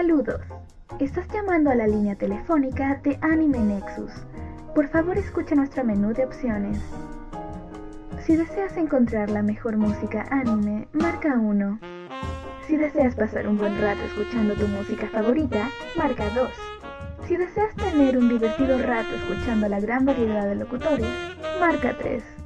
Saludos. Estás llamando a la línea telefónica de Anime Nexus. Por favor escucha nuestro menú de opciones. Si deseas encontrar la mejor música anime, marca 1. Si deseas pasar un buen rato escuchando tu música favorita, marca 2. Si deseas tener un divertido rato escuchando la gran variedad de locutores, marca 3.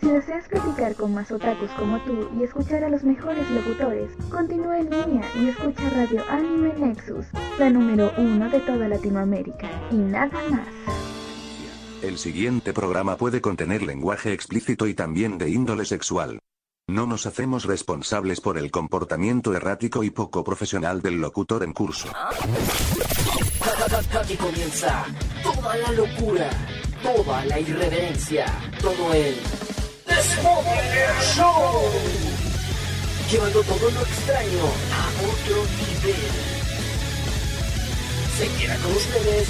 Si deseas platicar con más otakus como tú y escuchar a los mejores locutores, continúa en línea y escucha Radio Anime Nexus, la número uno de toda Latinoamérica, y nada más. El siguiente programa puede contener lenguaje explícito y también de índole sexual. No nos hacemos responsables por el comportamiento errático y poco profesional del locutor en curso. Aquí comienza toda la locura, toda la irreverencia, todo el Show. Llevando todo lo extraño a otro nivel. Se queda con ustedes.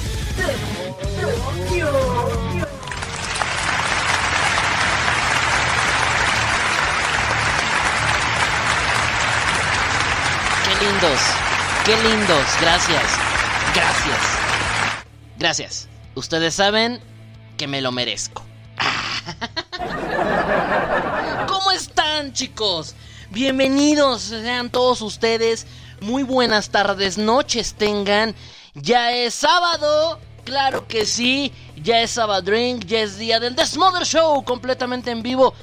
Qué lindos, qué lindos, gracias, gracias, gracias. Ustedes saben que me lo merezco. ¿Cómo están chicos? Bienvenidos sean todos ustedes. Muy buenas tardes, noches tengan. Ya es sábado, claro que sí. Ya es sábado drink, ya es día del The Smother Show completamente en vivo.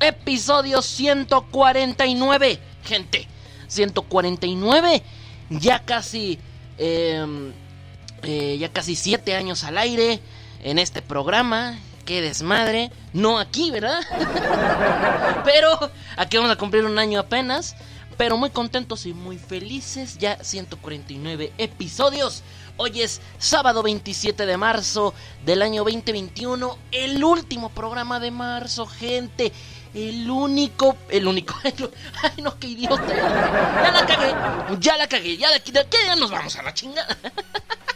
Episodio 149, gente. 149. Ya casi... em, eh, ya casi 7 años al aire en este programa. Qué desmadre. No aquí, ¿verdad? Pero aquí vamos a cumplir un año apenas. Pero muy contentos y muy felices. Ya 149 episodios. Hoy es sábado 27 de marzo del año 2021. El último programa de marzo, gente. El único, el único. Ay, no, qué idiota. Ya la cagué. Ya la cagué. Ya aquí ya nos vamos a la chingada.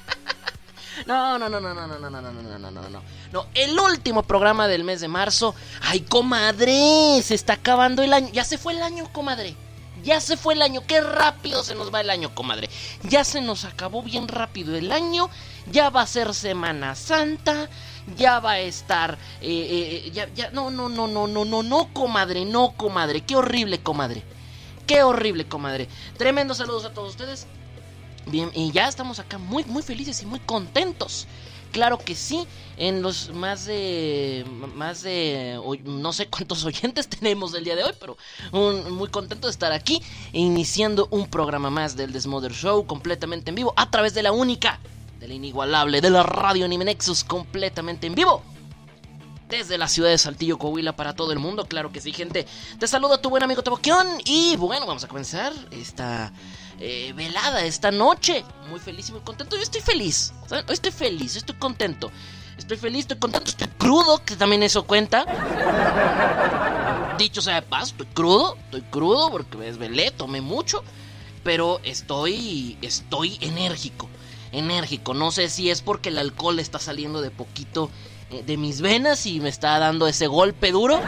No, no, no, no, no, no, no, no, no, no, no, no, no. No, el último programa del mes de marzo. Ay, comadre, se está acabando el año. Ya se fue el año, comadre. Ya se fue el año. Qué rápido se nos va el año, comadre. Ya se nos acabó bien rápido el año. Ya va a ser Semana Santa. Ya va a estar. Eh, eh, ya, ya. No, no, no, no, no, no, no, comadre. No, comadre. Qué horrible, comadre. Qué horrible, comadre. Tremendos saludos a todos ustedes. Bien, y ya estamos acá muy, muy felices y muy contentos. Claro que sí, en los más de. Más de. No sé cuántos oyentes tenemos el día de hoy, pero muy contento de estar aquí, iniciando un programa más del Desmother Show completamente en vivo, a través de la única, de la inigualable, de la radio Anime Nexus, completamente en vivo. Desde la ciudad de Saltillo, Coahuila, para todo el mundo, claro que sí, gente. Te saluda tu buen amigo Teboquión. Y bueno, vamos a comenzar esta eh, velada, esta noche. Muy feliz y muy contento. Yo estoy feliz. estoy feliz, estoy contento. Estoy feliz, estoy contento, estoy crudo, que también eso cuenta. Dicho sea de paso, estoy crudo, estoy crudo porque me desvelé, tomé mucho. Pero estoy, estoy enérgico, enérgico. No sé si es porque el alcohol está saliendo de poquito eh, de mis venas y me está dando ese golpe duro.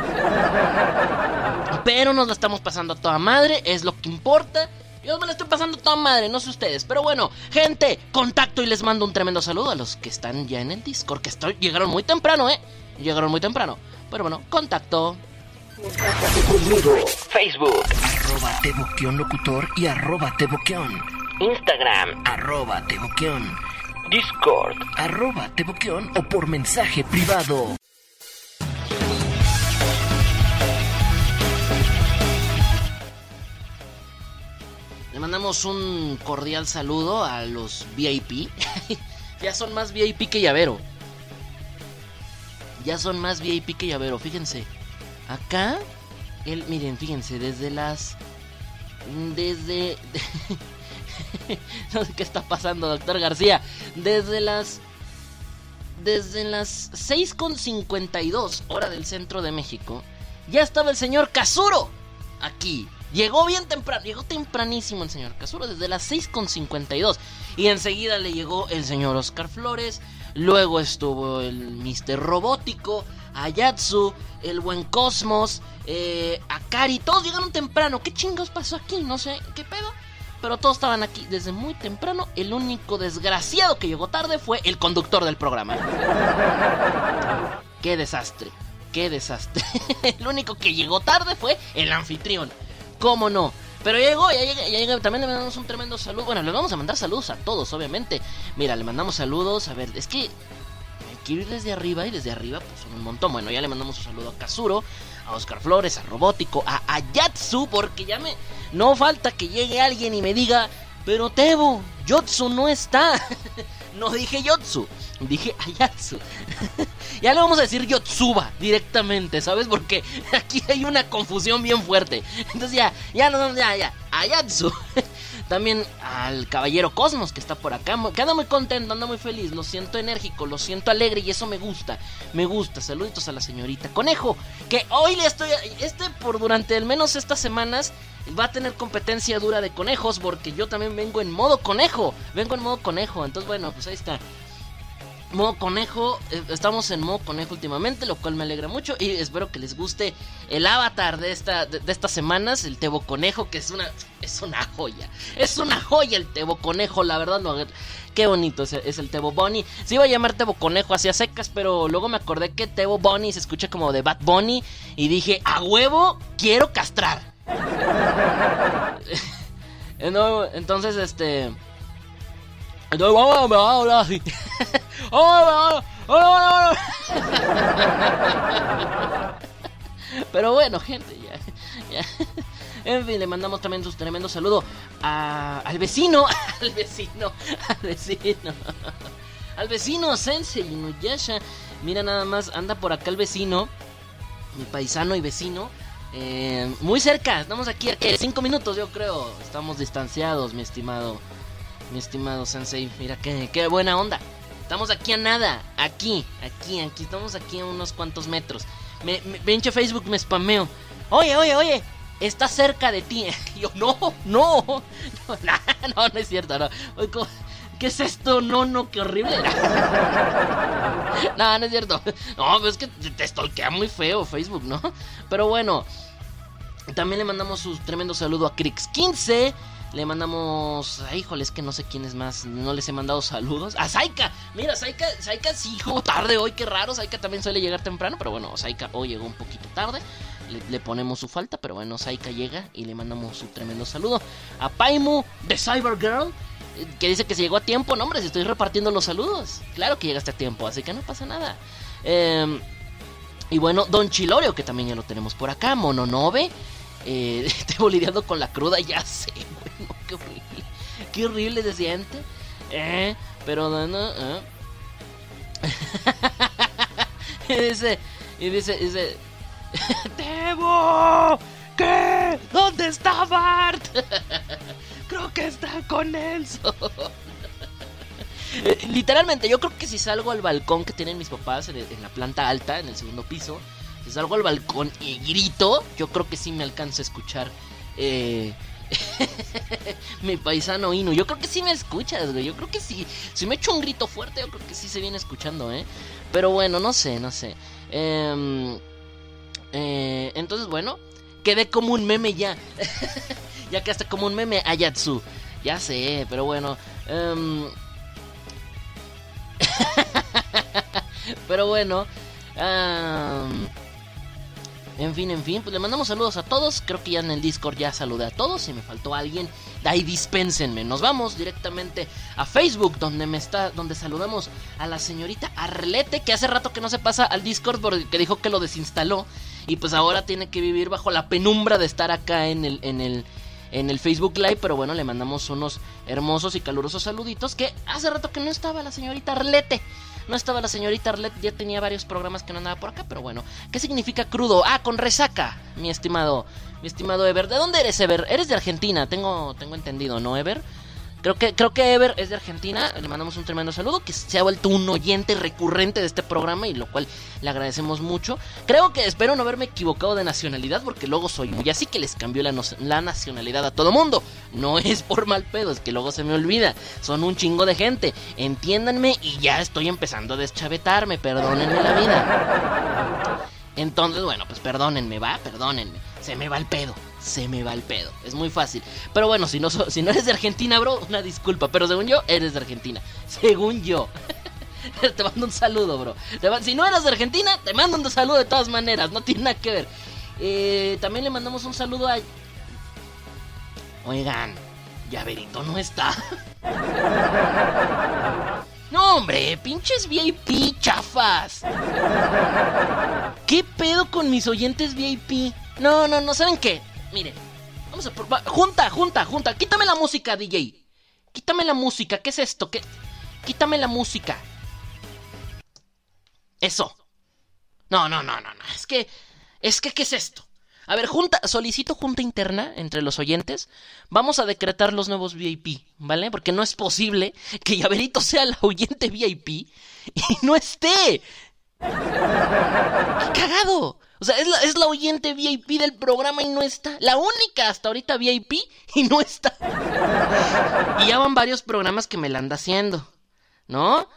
Pero nos la estamos pasando a toda madre, es lo que importa. Yo me la estoy pasando toda madre, no sé ustedes. Pero bueno, gente, contacto y les mando un tremendo saludo a los que están ya en el Discord, que estoy, llegaron muy temprano, ¿eh? Llegaron muy temprano. Pero bueno, contacto. Facebook, arroba Teboquión Locutor y arroba Teboquión. Instagram, Arroba Teboquión. Discord. Arroba Teboquión o por mensaje privado. Le mandamos un cordial saludo a los VIP. ya son más VIP que llavero. Ya son más VIP que llavero, fíjense. Acá, él, miren, fíjense, desde las. Desde. no sé qué está pasando, doctor García. Desde las. Desde las 6.52 hora del centro de México. Ya estaba el señor Casuro aquí. Llegó bien temprano, llegó tempranísimo el señor Casuro, desde las 6.52. Y enseguida le llegó el señor Oscar Flores. Luego estuvo el Mr. Robótico, Ayatsu, el buen Cosmos, eh, Akari. Todos llegaron temprano. ¿Qué chingos pasó aquí? No sé, ¿qué pedo? pero todos estaban aquí desde muy temprano. El único desgraciado que llegó tarde fue el conductor del programa. Qué desastre, qué desastre. el único que llegó tarde fue el anfitrión. ¿Cómo no? Pero llegó, ya llega, ya llega. También le mandamos un tremendo saludo. Bueno, le vamos a mandar saludos a todos, obviamente. Mira, le mandamos saludos. A ver, es que quiero ir desde arriba y desde arriba pues son un montón. Bueno, ya le mandamos un saludo a Kazuro, a Oscar Flores, a Robótico, a Ayatsu, porque ya me... No falta que llegue alguien y me diga, pero Tebo, Yotsu no está. no dije Yotsu, dije Ayatsu. ya le vamos a decir Yotsuba directamente, ¿sabes? Porque aquí hay una confusión bien fuerte. Entonces ya, ya, no, ya, ya, Ayatsu. También al caballero Cosmos que está por acá. Queda muy contento, anda muy feliz. Lo siento enérgico, lo siento alegre y eso me gusta. Me gusta. Saluditos a la señorita Conejo. Que hoy le estoy. Este por durante al menos estas semanas va a tener competencia dura de conejos. Porque yo también vengo en modo conejo. Vengo en modo conejo. Entonces, bueno, pues ahí está modo conejo. Eh, estamos en modo conejo últimamente, lo cual me alegra mucho. Y espero que les guste el avatar de, esta, de, estas semanas, el Tebo Conejo, que es una, es una joya. Es una joya el Tebo Conejo, la verdad. No, qué bonito es, el Tebo Bunny. Se iba a llamar Tebo Conejo hacia secas, pero luego me acordé que Tebo Bunny se escucha como de Bad Bunny. Y dije, a huevo, quiero castrar. Entonces, este. Entonces vamos así. Pero bueno, gente, ya, En fin, le mandamos también un tremendo saludo al vecino, al vecino, al vecino, al vecino Sensei Inuyasha. Mira nada más, anda por acá el vecino, mi paisano y vecino. Eh, muy cerca, estamos aquí a cinco minutos yo creo. Estamos distanciados, mi estimado mi estimado Sensei. Mira qué, qué buena onda. Estamos aquí a nada. Aquí, aquí, aquí. Estamos aquí a unos cuantos metros. Me, me, Facebook me spameo. Oye, oye, oye. Está cerca de ti. Y yo, no, no. No, no, es cierto. No. ¿Qué es esto? No, no, qué horrible. no, no es cierto. No, pues es que te stalkea muy feo Facebook, ¿no? Pero bueno. También le mandamos un tremendo saludo a Crix15. Le mandamos. Ay, híjole, es que no sé quién es más. No les he mandado saludos. A Saika. Mira, Saika, Saika sí llegó tarde hoy. Qué raro. Saika también suele llegar temprano. Pero bueno, Saika hoy llegó un poquito tarde. Le, ponemos su falta. Pero bueno, Saika llega y le mandamos su tremendo saludo. A Paimu de Cybergirl. Eh, que dice que se llegó a tiempo. No, hombre, si estoy repartiendo los saludos. Claro que llegaste a tiempo. Así que no pasa nada. Eh, y bueno, Don Chilorio, que también ya lo tenemos por acá. Mononobe. Eh, te lidiando con la cruda, ya sé, bueno, qué horrible. Qué horrible se siente. Eh, pero no, no, eh. y dice, y dice, dice, ¡Tebo! ¿Qué? ¿Dónde está Bart? creo que está con. Eh, literalmente, yo creo que si salgo al balcón que tienen mis papás en la planta alta, en el segundo piso, si salgo al balcón y grito, yo creo que sí me alcanza a escuchar. Eh, mi paisano Inu. Yo creo que sí me escuchas, güey. Yo creo que sí. Si me echo un grito fuerte, yo creo que sí se viene escuchando, ¿eh? Pero bueno, no sé, no sé. Em, eh, entonces, bueno, quedé como un meme ya. ya que hasta como un meme Ayatsu. Ya sé, pero bueno. Em, pero bueno. En fin, en fin, pues le mandamos saludos a todos. Creo que ya en el Discord ya saludé a todos. Si me faltó alguien, ahí dispénsenme. Nos vamos directamente a Facebook, donde me está, donde saludamos a la señorita Arlete, que hace rato que no se pasa al Discord porque dijo que lo desinstaló. Y pues ahora tiene que vivir bajo la penumbra de estar acá en el, en el, en el Facebook Live. Pero bueno, le mandamos unos hermosos y calurosos saluditos. Que hace rato que no estaba la señorita Arlete. No estaba la señorita Arlette, ya tenía varios programas que no andaba por acá, pero bueno. ¿Qué significa crudo? Ah, con resaca, mi estimado, mi estimado Ever. ¿De dónde eres, Ever? Eres de Argentina, tengo, tengo entendido, ¿no, Ever? Creo que, creo que Ever es de Argentina. Le mandamos un tremendo saludo. Que se ha vuelto un oyente recurrente de este programa. Y lo cual le agradecemos mucho. Creo que espero no haberme equivocado de nacionalidad. Porque luego soy muy así que les cambió la, la nacionalidad a todo mundo. No es por mal pedo, es que luego se me olvida. Son un chingo de gente. Entiéndanme y ya estoy empezando a deschavetarme. Perdónenme la vida. Entonces, bueno, pues perdónenme, va, perdónenme. Se me va el pedo se me va el pedo. Es muy fácil. Pero bueno, si no, si no eres de Argentina, bro, una disculpa. Pero según yo, eres de Argentina. Según yo. te mando un saludo, bro. si no eres de Argentina, te mando un saludo de todas maneras. No tiene nada que ver. Eh, también le mandamos un saludo a... Oigan, Llaverito no está. No, hombre, pinches VIP, chafas. ¿Qué pedo con mis oyentes VIP? No, no, no, ¿saben qué? Miren, vamos a. Junta, junta, junta. Quítame la música, DJ. Quítame la música. ¿Qué es esto? ¿Qué? Quítame la música. Eso. No, no, no, no, no. Es que. Es que, ¿qué es esto? A ver, junta, solicito junta interna entre los oyentes. Vamos a decretar los nuevos VIP, ¿vale? Porque no es posible que Llaverito sea la oyente VIP y no esté. ¡Qué cagado! O sea, es la, es la oyente VIP del programa y no está. La única hasta ahorita VIP y no está. Y ya van varios programas que me la anda haciendo. ¿No?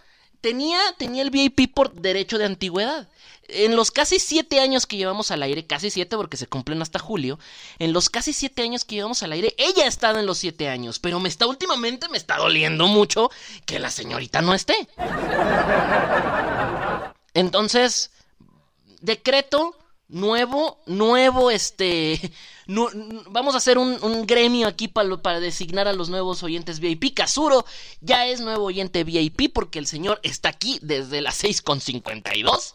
Tenía, tenía el VIP por derecho de antigüedad en los casi siete años que llevamos al aire, casi siete porque se cumplen hasta julio, en los casi siete años que llevamos al aire, ella ha estado en los siete años, pero me está últimamente, me está doliendo mucho que la señorita no esté. Entonces, decreto nuevo, nuevo, este, vamos a hacer un, gremio aquí para, para, designar a los nuevos oyentes VIP. Kazuro ya es nuevo oyente VIP porque el señor está aquí desde las 6.52.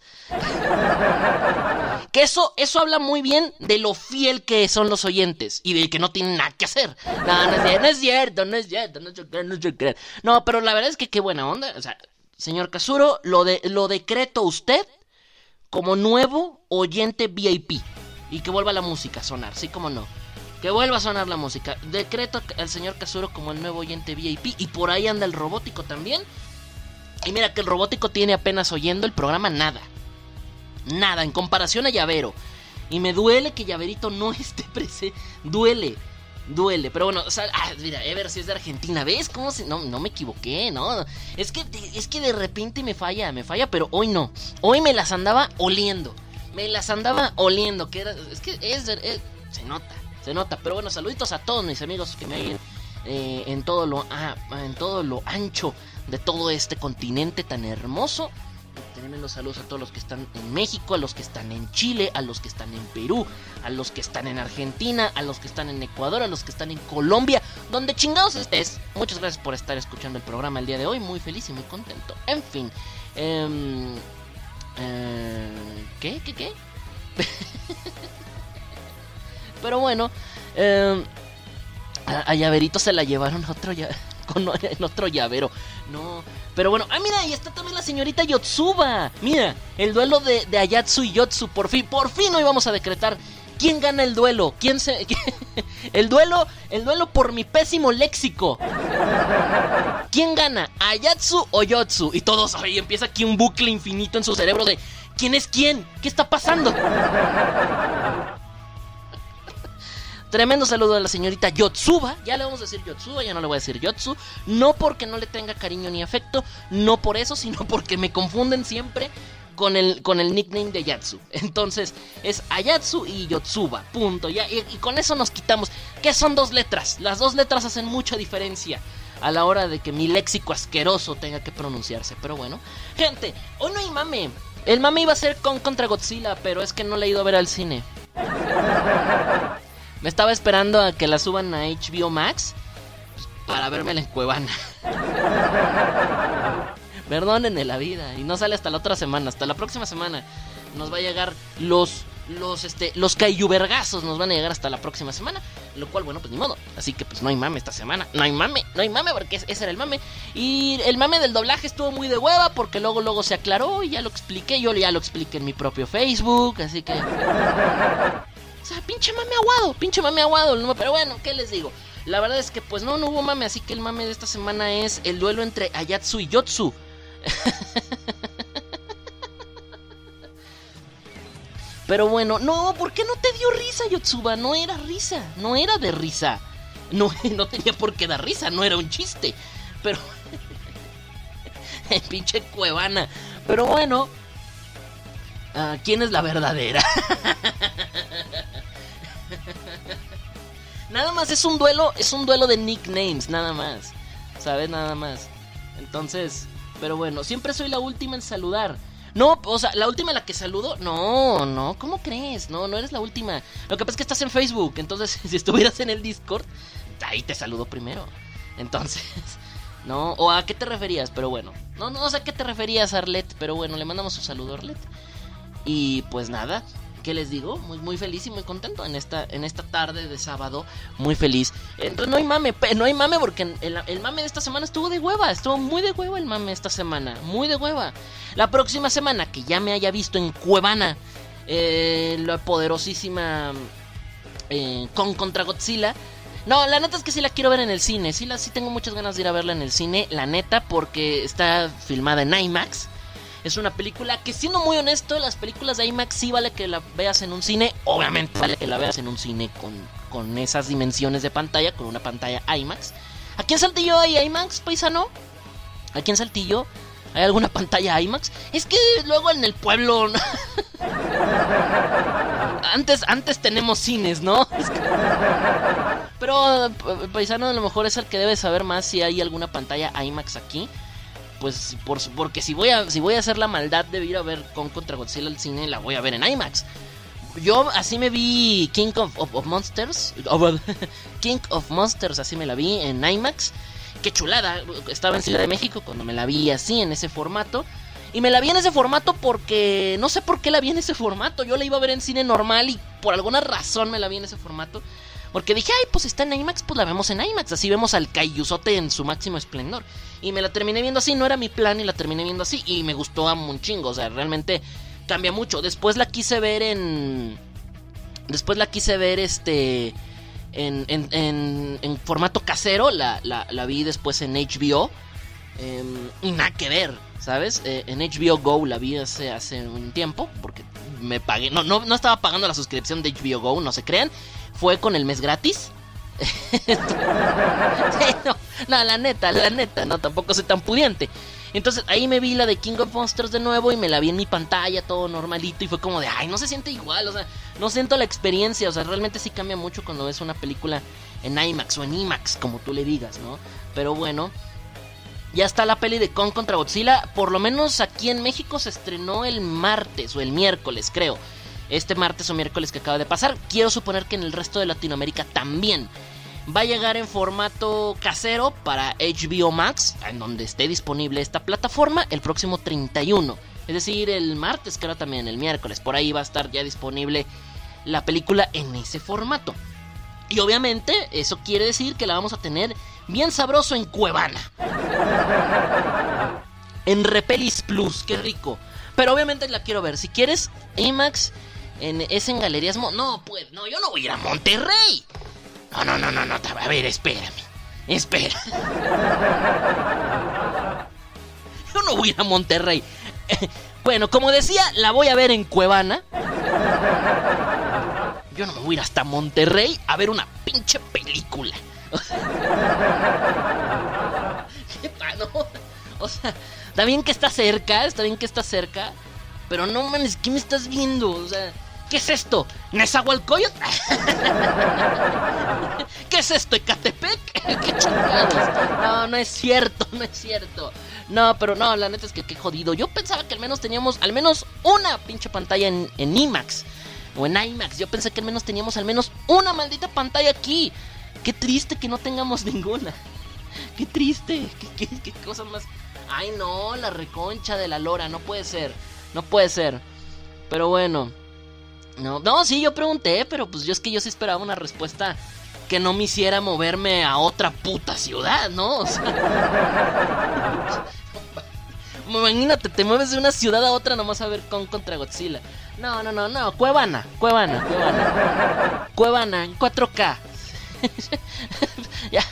que eso, eso habla muy bien de lo fiel que son los oyentes y de que no tienen nada que hacer. No, no es cierto, no es cierto, no es cierto, no, es no pero la verdad es que qué buena onda. O sea, señor Kazuro, lo, de, lo decreto usted como nuevo oyente VIP. Y que vuelva la música a sonar, sí como no. Que vuelva a sonar la música. Decreto al señor Kazuro como el nuevo oyente VIP. Y por ahí anda el robótico también. Y mira que el robótico tiene apenas oyendo el programa nada. Nada, en comparación a Llavero. Y me duele que Llaverito no esté presente. Duele, duele. Pero bueno, ah, mira, Ever si es de Argentina. ¿Ves cómo? No, no me equivoqué, ¿no? Es que, es que de repente me falla, me falla, pero hoy no. Hoy me las andaba oliendo me las andaba oliendo, que era, es que es, se nota, se nota. Pero bueno, saluditos a todos mis amigos que me oyen eh, en todo lo ah, en todo lo ancho de todo este continente tan hermoso. Tremendos saludos a todos los que están en México, a los que están en Chile, a los que están en Perú, a los que están en Argentina, a los que están en Ecuador, a los que están en Colombia, donde chingados estés. Muchas gracias por estar escuchando el programa el día de hoy, muy feliz y muy contento. En fin, eh, eh, ¿Qué? ¿Qué? ¿Qué? Pero bueno, eh, a, Llaverito se la llevaron otro con el otro llavero. No, pero bueno, ah, mira, y está también la señorita Yotsuba. Mira, el duelo de, de Ayatsu y Yotsu. Por fin, por fin hoy vamos a decretar quién gana el duelo. ¿Quién se.? el duelo, el duelo por mi pésimo léxico. ¿Quién gana? ¿Ayatsu o Yotsu? Y todos, ahí empieza aquí un bucle infinito en su cerebro de ¿quién es quién? ¿Qué está pasando? Tremendo saludo a la señorita Yotsuba. Ya le vamos a decir Yotsuba, ya no le voy a decir Yotsu. No porque no le tenga cariño ni afecto, no por eso, sino porque me confunden siempre con el, con el nickname de Yatsu. Entonces es Ayatsu y Yotsuba, punto. Ya, y, con eso nos quitamos. ¿Qué son dos letras? Las dos letras hacen mucha diferencia a la hora de que mi léxico asqueroso tenga que pronunciarse. Pero bueno, gente, hoy no hay mame. El mame iba a ser con contra Godzilla, pero es que no le he ido a ver al cine. Me estaba esperando a que la suban a HBO Max pues, para verme en Cuevana. Perdonen la vida. Y no sale hasta la otra semana, hasta la próxima semana. Nos va a llegar los. Los, este, los cayubergazos nos van a llegar hasta la próxima semana. Lo cual, bueno, pues ni modo. Así que, pues no hay mame esta semana. No hay mame, no hay mame, porque ese era el mame. Y el mame del doblaje estuvo muy de hueva, porque luego, luego se aclaró y ya lo expliqué. Yo ya lo expliqué en mi propio Facebook, así que. O sea, pinche mame aguado, pinche mame aguado. Pero bueno, ¿qué les digo? La verdad es que, pues no, no hubo mame, así que el mame de esta semana es el duelo entre Ayatsu y Yotsu. Pero bueno, no, ¿por qué no te dio risa, Yotsuba? No era risa, no era de risa. No, no tenía por qué dar risa, no era un chiste. Pero... pinche cuevana. Pero bueno, uh, ¿quién es la verdadera? Nada más es un duelo, es un duelo de nicknames, nada más. ¿Sabes? Nada más. Entonces, pero bueno, siempre soy la última en saludar. No, o sea, la última a la que saludo, no, no, ¿cómo crees? No, no eres la última. Lo que pasa es que estás en Facebook, entonces si estuvieras en el Discord, ahí te saludo primero. Entonces, no, o a qué te referías, pero bueno. No, no sé a qué te referías, Arlet, pero bueno, le mandamos un saludo, Arlet. Y pues nada, ¿qué les digo? Muy, muy feliz y muy contento en esta, en esta tarde de sábado. Muy feliz. Entonces no hay mame, no hay mame porque el, el mame de esta semana estuvo de hueva. Estuvo muy de hueva el mame esta semana. Muy de hueva. La próxima semana que ya me haya visto en Cuevana, eh, la poderosísima eh, con contra Godzilla. No, la neta es que sí la quiero ver en el cine. Sí, la, sí tengo muchas ganas de ir a verla en el cine. La neta, porque está filmada en IMAX. Es una película que, siendo muy honesto, las películas de IMAX sí vale que la veas en un cine. Obviamente vale que la veas en un cine con, con esas dimensiones de pantalla, con una pantalla IMAX. ¿Aquí en Saltillo hay IMAX, paisano? ¿Aquí en Saltillo hay alguna pantalla IMAX? Es que luego en el pueblo... antes, antes tenemos cines, ¿no? Pero eh, paisano a lo mejor es el que debe saber más si hay alguna pantalla IMAX aquí. Pues por, porque si voy a si voy a hacer la maldad de ir a ver con contra Godzilla al cine, la voy a ver en IMAX. Yo así me vi King of, of- Monsters. oh, King of Monsters, así me la vi en IMAX. Qué chulada. Estaba en Ciudad de México cuando me la vi así, en ese formato. Y me la vi en ese formato porque no sé por qué la vi en ese formato. Yo la iba a ver en cine normal y por alguna razón me la vi en ese formato. Porque dije, ay, pues está en IMAX, pues la vemos en IMAX. Así vemos al Kaiyusote en su máximo esplendor. Y me la terminé viendo así, no era mi plan y la terminé viendo así. Y me gustó a un chingo, o sea, realmente cambia mucho. Después la quise ver en. Después la quise ver este. En, en, en- formato casero, la, la- la vi después en HBO. em, y nada que ver, ¿sabes? Eh, en HBO Go la vi hace, hace un tiempo, porque me pagué. No, no, no estaba pagando la suscripción de HBO Go, no se crean. Fue con el mes gratis. No, no, la neta, la neta, no, tampoco soy tan pudiente. Entonces ahí me vi la de King of Monsters de nuevo y me la vi en mi pantalla, todo normalito, y fue como de, ay, no se siente igual, o sea, no siento la experiencia, o sea, realmente sí cambia mucho cuando ves una película en IMAX o en IMAX, como tú le digas, ¿no? Pero bueno, ya está la peli de Kong contra Godzilla, por lo menos aquí en México se estrenó el martes o el miércoles, creo. Este martes o miércoles que acaba de pasar, quiero suponer que en el resto de Latinoamérica también. Va a llegar en formato casero para HBO Max, en donde esté disponible esta plataforma, el próximo 31. Es decir, el martes, creo también, el miércoles. Por ahí va a estar ya disponible la película en ese formato. Y obviamente eso quiere decir que la vamos a tener bien sabroso en Cuevana. En Repelis Plus, qué rico. Pero obviamente la quiero ver. Si quieres, IMAX es en Galerías... Mo- no, pues, no, yo no voy a ir a Monterrey. No, no, no, no, no. A ver, espérame. Espera. Yo no voy a ir a Monterrey. Bueno, como decía, la voy a ver en Cuevana. Yo no me voy a ir hasta Monterrey a ver una pinche película. ¿Qué pa- no? O sea, está bien que está cerca, está bien que está cerca. Pero no mames, ¿qué me estás viendo? O sea, ¿qué es esto? ¿Nezahualcóyotl? ¿Qué es esto? ¿Ecatepec? ¿Qué chingados? No, no es cierto, no es cierto. No, pero no, la neta es que qué jodido. Yo pensaba que al menos teníamos al menos una pinche pantalla en, en IMAX. O en IMAX. Yo pensé que al menos teníamos al menos una maldita pantalla aquí. Qué triste que no tengamos ninguna. Qué triste. Qué, qué- qué cosa más. Ay, no, la reconcha de la lora. No puede ser. No puede ser. Pero bueno. No, no, sí, yo pregunté, pero pues yo es que yo sí esperaba una respuesta que no me hiciera moverme a otra puta ciudad, ¿no? O sea, imagínate, te mueves de una ciudad a otra nomás a ver con contra Godzilla. No, no, no, no, Cuevana, Cuevana, Cuevana. Cuevana en 4K. ya,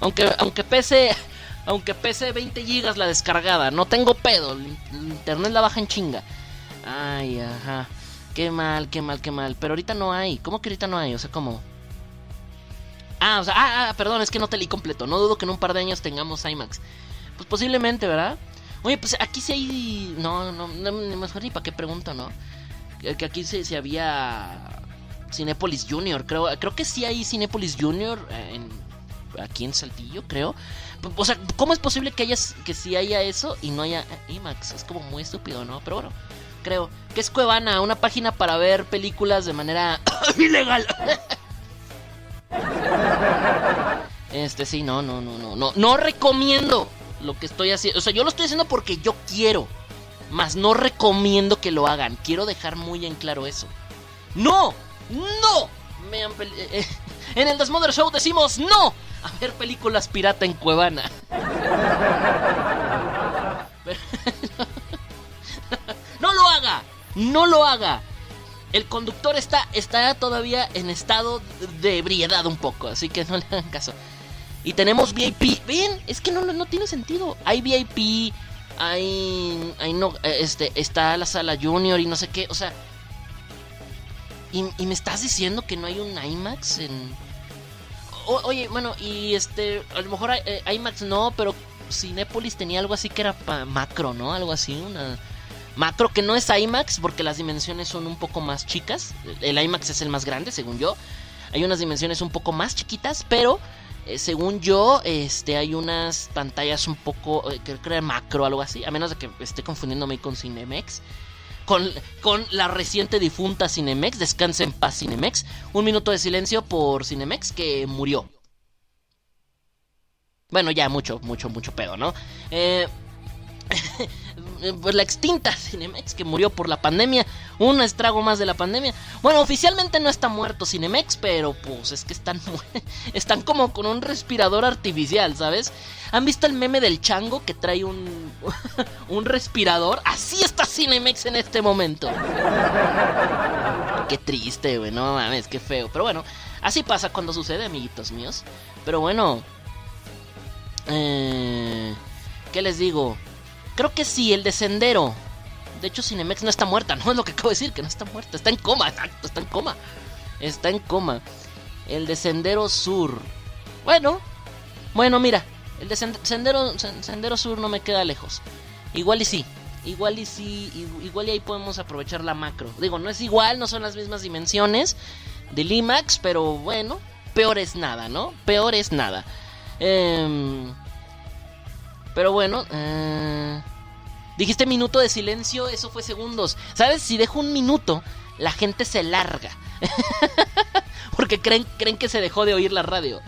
aunque, aunque pese, aunque pese 20 gigas la descargada, no tengo pedo, internet la baja en chinga. Ay, ajá. Qué mal, qué mal, qué mal. Pero ahorita no hay. ¿Cómo que ahorita no hay? O sea, ¿cómo? Ah, o sea, ah, ah, perdón, es que no te leí completo. No dudo que en un par de años tengamos IMAX. Pues posiblemente, ¿verdad? Oye, pues aquí sí hay. No, no, no, mejor ni para qué pregunto, ¿no? Que que aquí sí, sí había. Cinépolis Junior, creo, creo que sí hay Cinépolis Junior eh, en, aquí en Saltillo, creo. O sea, ¿cómo es posible que haya que sí haya eso y no haya IMAX? Es como muy estúpido, ¿no? Pero bueno, creo que es Cuevana, una página para ver películas de manera ilegal. Este sí, no, no, no, no, no, no recomiendo lo que estoy haciendo. O sea, yo lo estoy haciendo porque yo quiero. Más no recomiendo que lo hagan. Quiero dejar muy en claro eso. ¡No! ¡No! Eh, eh, en el Desmother Show decimos no a ver películas pirata en Cuevana. no lo haga. No lo haga. El conductor está, está todavía en estado de ebriedad un poco, así que no le hagan caso. Y tenemos VIP. Ven, es que no, no tiene sentido. Hay VIP, hay, hay no, este, está la sala junior y no sé qué. O sea, y, me estás diciendo que no hay un IMAX en... oye, bueno, y este, a lo mejor eh, IMAX no, pero Cinepolis tenía algo así que era macro, ¿no? Algo así, una macro que no es IMAX porque las dimensiones son un poco más chicas. El IMAX es el más grande, según yo. Hay unas dimensiones un poco más chiquitas, pero eh, según yo, este, hay unas pantallas un poco, eh, creo que era macro algo así, a menos de que esté confundiéndome con Cinemex con, la reciente difunta Cinemex. Descanse en paz, Cinemex. Un minuto de silencio por Cinemex que murió. Bueno, ya mucho, mucho, mucho pedo, ¿no? Eh, pues la extinta Cinemex que murió por la pandemia. Un estrago más de la pandemia. Bueno, oficialmente no está muerto Cinemex, pero pues es que están, están como con un respirador artificial, ¿sabes? ¿Han visto el meme del chango que trae un, un respirador? Así está Cinemex en este momento. Qué triste, güey, no mames, qué feo. Pero bueno, así pasa cuando sucede, amiguitos míos. Pero bueno, eh, ¿qué les digo? Creo que sí, el de Sendero. De hecho, Cinemex no está muerta, no es lo que acabo de decir, que no está muerta. Está en coma, exacto, está en coma. Está en coma. El de Sendero Sur. Bueno, bueno, mira. El de Sendero, Sur no me queda lejos. Igual y sí. Igual y sí. Igual y ahí podemos aprovechar la macro. Digo, no es igual, no son las mismas dimensiones del IMAX, pero bueno. Peor es nada, ¿no? Peor es nada. Eh, pero bueno, eh, dijiste minuto de silencio, eso fue segundos. ¿Sabes? Si dejo un minuto, la gente se larga. Porque creen, creen que se dejó de oír la radio.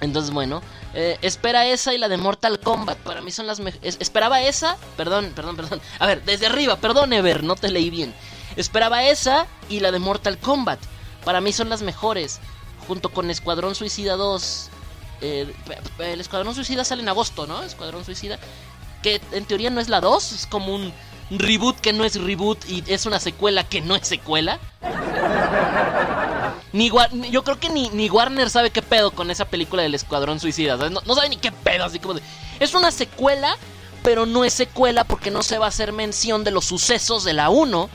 Entonces, bueno, eh, espera esa y la de Mortal Kombat. Para mí son las mejores. Esperaba esa. Perdón, perdón, perdón. A ver, desde arriba, perdón, Ever, no te leí bien. Esperaba esa y la de Mortal Kombat. Para mí son las mejores. Junto con Escuadrón Suicida 2. El Escuadrón Suicida sale en agosto, ¿no? Escuadrón Suicida. Que en teoría no es la 2, es como un reboot que no es reboot y es una secuela que no es secuela. Ni, yo creo que ni, ni, Warner sabe qué pedo con esa película del Escuadrón Suicida. No, sabe ni qué pedo, así como de, Es una secuela, pero no es secuela porque no se va a hacer mención de los sucesos de la 1.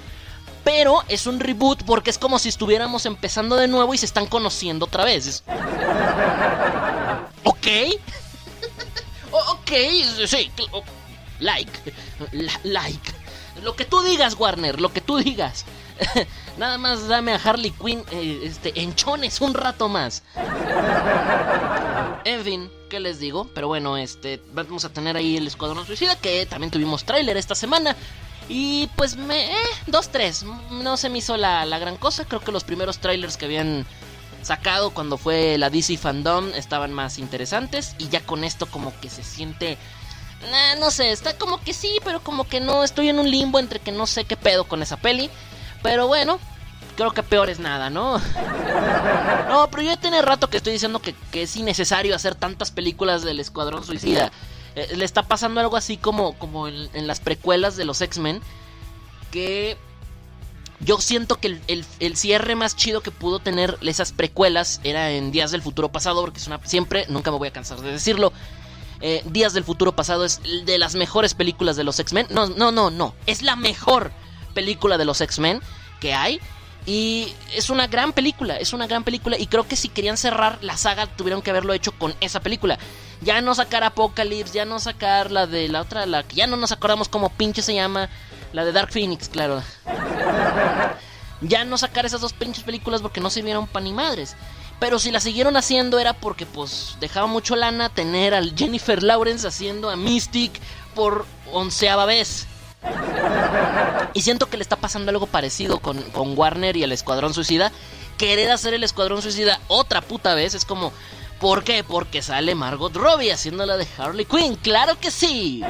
Pero es un reboot porque es como si estuviéramos empezando de nuevo y se están conociendo otra vez. ¿Ok? ok, sí, like, like. Lo que tú digas, Warner, lo que tú digas. Nada más dame a Harley Quinn eh, este, enchones un rato más. En fin, ¿qué les digo? Pero bueno, este, vamos a tener ahí el Escuadrón Suicida, que también tuvimos tráiler esta semana. Y pues me... Eh, dos, tres. No se me hizo la, la gran cosa. Creo que los primeros trailers que habían sacado cuando fue la DC Fandom estaban más interesantes y ya con esto como que se siente no sé, está como que sí, pero como que no, estoy en un limbo entre que no sé qué pedo con esa peli, pero bueno, creo que peor es nada, ¿no? no, pero yo ya tiene rato que estoy diciendo que, es innecesario hacer tantas películas del Escuadrón Suicida. Eh, le está pasando algo así como, como en las precuelas de los X-Men, que yo siento que el, cierre más chido que pudo tener esas precuelas era en Días del Futuro Pasado, porque es una. Siempre, nunca me voy a cansar de decirlo. Eh, Días del Futuro Pasado es de las mejores películas de los X-Men. No, no, no, no. Es la mejor película de los X-Men que hay. Y es una gran película, es una gran película. Y creo que si querían cerrar la saga, tuvieron que haberlo hecho con esa película. Ya no sacar Apocalypse, ya no sacar la de la otra, la que ya no nos acordamos cómo pinche se llama. La de Dark Phoenix, claro. ya no sacar esas dos pinches películas porque no se vieron pan ni madres. Pero si la siguieron haciendo era porque pues dejaba mucho lana tener al Jennifer Lawrence haciendo a Mystic por onceava vez. Y siento que le está pasando algo parecido con, con Warner y el Escuadrón Suicida. Querer hacer el Escuadrón Suicida otra puta vez es como... ¿Por qué? Porque sale Margot Robbie haciéndola de Harley Quinn. ¡Claro que sí!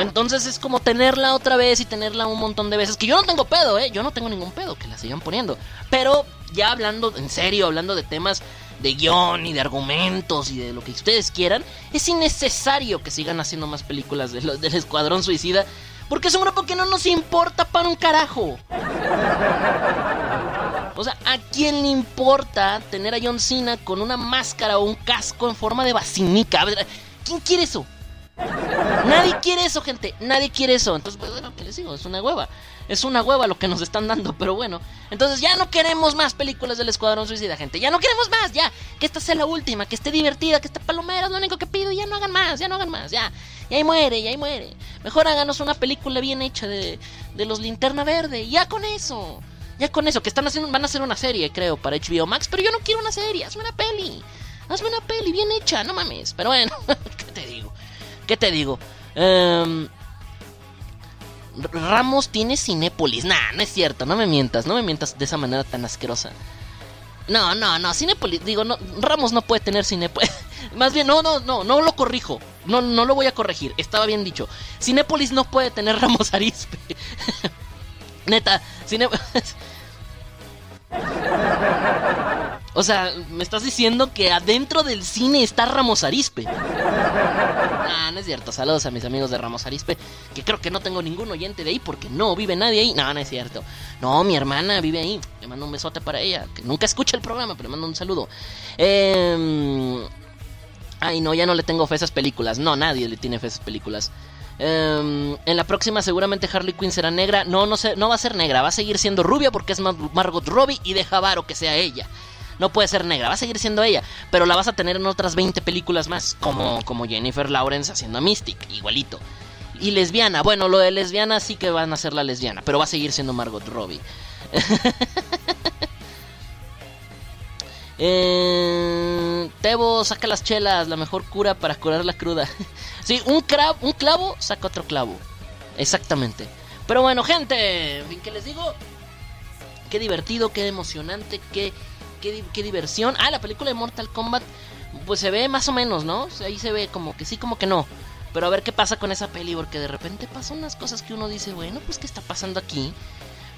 Entonces es como tenerla otra vez y tenerla un montón de veces. Que yo no tengo pedo, ¿eh? Yo no tengo ningún pedo que la sigan poniendo. Pero ya hablando en serio, hablando de temas de guion y de argumentos y de lo que ustedes quieran, es innecesario que sigan haciendo más películas de del Escuadrón Suicida. Porque es un grupo que no nos importa para un carajo. O sea, ¿a quién le importa tener a John Cena con una máscara o un casco en forma de basinica? ¿Quién quiere eso? Nadie quiere eso, gente. Nadie quiere eso. Entonces, pues, bueno, ¿qué les digo? Es una hueva. Es una hueva lo que nos están dando, pero bueno. Entonces ya no queremos más películas del Escuadrón Suicida, gente. Ya no queremos más, ya. Que esta sea la última, que esté divertida, que esté palomera, es lo único que pido. Ya no hagan más, ya no hagan más, ya. Y ahí muere, ya ahí muere. Mejor háganos una película bien hecha de, de los Linterna Verde. Ya con eso. Ya con eso, que están haciendo, van a hacer una serie, creo, para HBO Max. Pero yo no quiero una serie, hazme una peli. Hazme una peli bien hecha, no mames. Pero bueno, ¿qué te digo? ¿Qué te digo? Um, Ramos tiene Cinépolis. Nah, no es cierto, no me mientas, no me mientas de esa manera tan asquerosa. No, no, no, Cinépolis, digo, no, Ramos no puede tener Cinépolis. Más bien, no, no, no, no lo corrijo. No, no lo voy a corregir, estaba bien dicho. Cinépolis no puede tener Ramos Arispe. Neta, Cinépolis... O sea, me estás diciendo que adentro del cine está Ramos Arispe. Ah, no es cierto. Saludos a mis amigos de Ramos Arispe. Que creo que no tengo ningún oyente de ahí porque no vive nadie ahí. No, no es cierto. No, mi hermana vive ahí. Le mando un besote para ella. Que nunca escucha el programa, pero le mando un saludo. Eh... Ay, no, ya no le tengo fe esas películas. No, nadie le tiene fe esas películas. Um, en la próxima seguramente Harley Quinn será negra. No, no, no va a ser negra. Va a seguir siendo rubia porque es Margot Robbie y deja varo que sea ella. No puede ser negra, va a seguir siendo ella. Pero la vas a tener en otras 20 películas más. Como, como Jennifer Lawrence haciendo a Mystic, igualito. Y lesbiana, bueno, lo de lesbiana sí que van a ser la lesbiana. Pero va a seguir siendo Margot Robbie. Eh, Tebo, saca las chelas, la mejor cura para curar la cruda. sí, un, un clavo saca otro clavo. Exactamente. Pero bueno, gente, en fin, ¿qué les digo? Qué divertido, qué emocionante, qué, qué, qué, diversión. Ah, la película de Mortal Kombat, pues se ve más o menos, ¿no? Ahí se ve como que sí, como que no. Pero a ver qué pasa con esa peli, porque de repente pasan unas cosas que uno dice, bueno, pues qué está pasando aquí.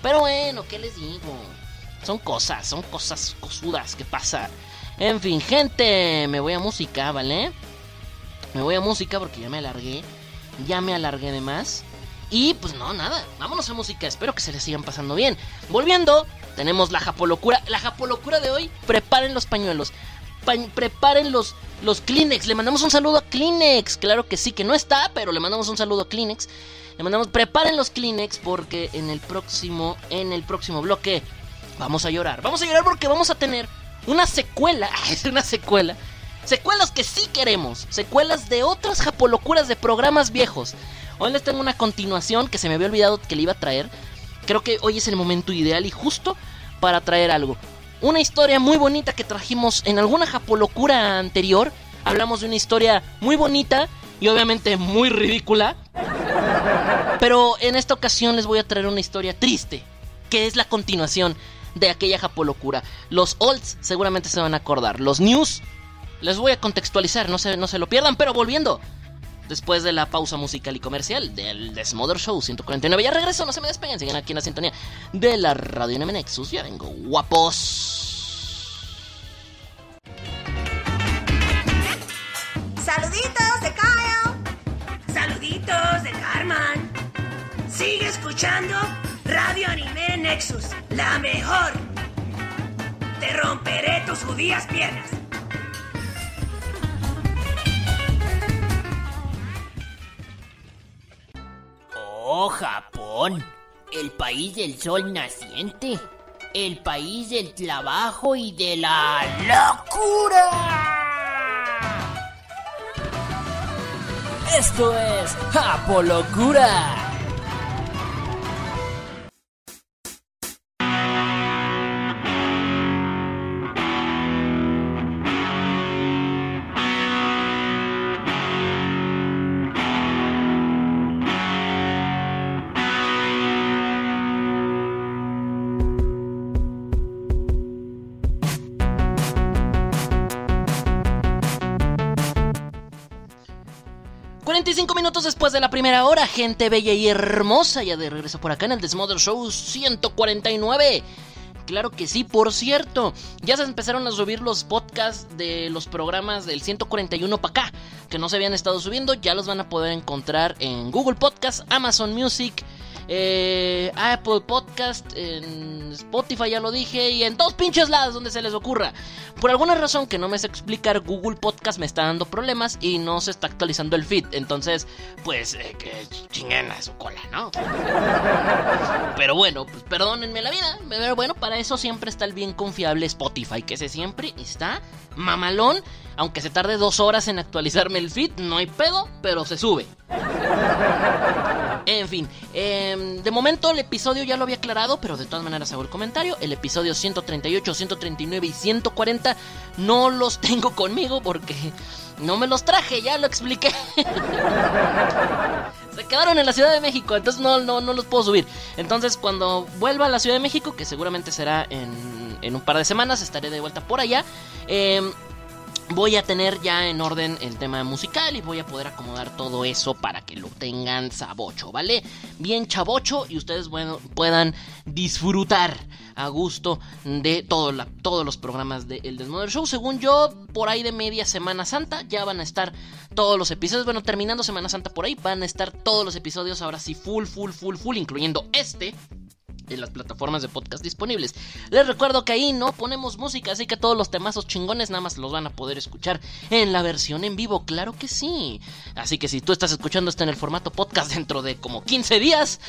Pero bueno, ¿qué les digo? Son cosas, son cosas cosudas que pasa. En fin, gente, me voy a música, ¿vale? Me voy a música porque ya me alargué. Ya me alargué de más. Y pues no, nada, vámonos a música. Espero que se les sigan pasando bien. Volviendo, tenemos la japolocura. La japolocura de hoy, preparen los pañuelos. preparen los, los Kleenex. Le mandamos un saludo a Kleenex. Claro que sí, que no está, pero le mandamos un saludo a Kleenex. Le mandamos, preparen los Kleenex porque en el próximo, en el próximo bloque vamos a llorar. Vamos a llorar porque vamos a tener una secuela. Es una secuela. Secuelas que sí queremos. Secuelas de otras japolocuras de programas viejos. Hoy les tengo una continuación que se me había olvidado que le iba a traer. Creo que hoy es el momento ideal y justo para traer algo. Una historia muy bonita que trajimos en alguna japolocura anterior. Hablamos de una historia muy bonita y obviamente muy ridícula. Pero en esta ocasión les voy a traer una historia triste, que es la continuación de aquella japolocura. Los olds seguramente se van a acordar. Los news les voy a contextualizar, no se, no se lo pierdan, pero volviendo. Después de la pausa musical y comercial del Desmother Show 149, ya regreso, no se me despeguen, siguen aquí en la sintonía de la Radio NM Nexus. Ya vengo, guapos. Saluditos de Kyle. Saluditos de Carmen. Sigue escuchando Radio Anime Nexus, la mejor. Te romperé tus judías piernas. Oh, Japón, el país del sol naciente, el país del trabajo y de la locura. Esto es Japolocura. 25 minutos después de la primera hora, gente bella y hermosa, ya de regreso por acá en el Desmother Show 149. Claro que sí, por cierto, ya se empezaron a subir los podcasts de los programas del 141 para acá, que no se habían estado subiendo, ya los van a poder encontrar en Google Podcast, Amazon Music, eh, Apple Podcast, en Spotify ya lo dije, y en todos pinches lados donde se les ocurra. Por alguna razón que no me sé explicar, Google Podcast me está dando problemas y no se está actualizando el feed. Entonces, pues, eh, que chinguen a su cola, ¿no? Pero bueno, pues perdónenme la vida. Pero bueno, para eso siempre está el bien confiable Spotify, que ese siempre está mamalón. Aunque se tarde dos horas en actualizarme el feed, no hay pedo, pero se sube. En fin, em, de momento el episodio ya lo había aclarado, pero de todas maneras hago el comentario. El episodio 138, 139 y 140 no los tengo conmigo porque no me los traje, ya lo expliqué. Se quedaron en la Ciudad de México, entonces no, no, no los puedo subir. Entonces cuando vuelva a la Ciudad de México, que seguramente será en, en un par de semanas, estaré de vuelta por allá. Eh, voy a tener ya en orden el tema musical y voy a poder acomodar todo eso para que lo tengan sabocho, ¿vale? Bien chabocho y ustedes bueno, puedan disfrutar a gusto de la, todos los programas de El Desmother Show. Según yo, por ahí de media Semana Santa ya van a estar todos los episodios. Bueno, terminando Semana Santa por ahí van a estar todos los episodios ahora sí full, full, full, full, incluyendo este en las plataformas de podcast disponibles. Les recuerdo que ahí no ponemos música, así que todos los temazos chingones nada más los van a poder escuchar en la versión en vivo, claro que sí. Así que si tú estás escuchando esto en el formato podcast dentro de como 15 días,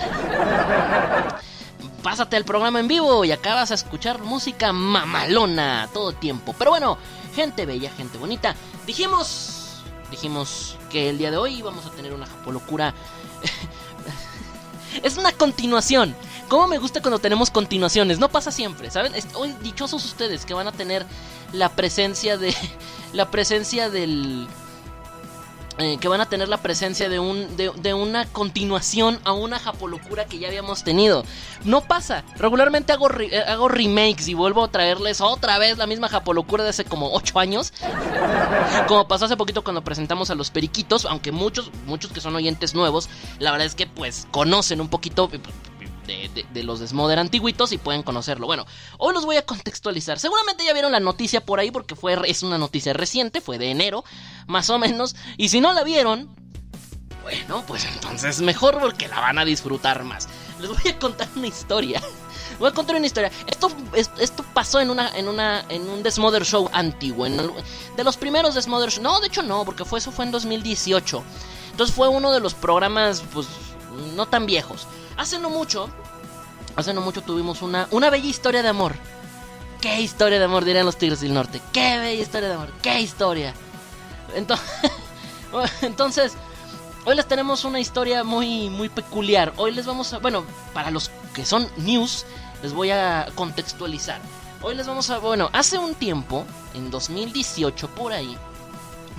pásate al programa en vivo y acabas a escuchar música mamalona todo tiempo. Pero bueno, gente bella, gente bonita, dijimos, dijimos que el día de hoy íbamos a tener una japolocura. es una continuación ¿Cómo me gusta cuando tenemos continuaciones? No pasa siempre, ¿saben? Hoy dichosos ustedes que van a tener la presencia de. La presencia del. Eh, que van a tener la presencia de, un, de, una continuación a una japolocura que ya habíamos tenido. No pasa. Regularmente hago, eh, hago remakes y vuelvo a traerles otra vez la misma japolocura de hace como 8 años. Como pasó hace poquito cuando presentamos a los periquitos. Aunque muchos, muchos que son oyentes nuevos, la verdad es que pues conocen un poquito de, los Desmoder antiguitos y pueden conocerlo. Bueno, hoy los voy a contextualizar. Seguramente ya vieron la noticia por ahí porque fue, es una noticia reciente, fue de enero, más o menos. Y si no la vieron, bueno, pues entonces mejor porque la van a disfrutar más. Les voy a contar una historia. Voy a contar una historia. Esto, esto pasó en una, en una, en un Desmother Show antiguo. de los primeros Desmother Show. No, de hecho no, porque fue, eso fue en 2018. Entonces fue uno de los programas, pues, no tan viejos. Hace no mucho, hace no mucho tuvimos una, una bella historia de amor. ¿Qué historia de amor dirían los Tigres del Norte? ¡Qué bella historia de amor! ¡Qué historia! Entonces, entonces, hoy les tenemos una historia muy, muy peculiar. Hoy les vamos a, bueno, para los que son news, les voy a contextualizar. Hoy les vamos a, bueno, hace un tiempo, en 2018 por ahí,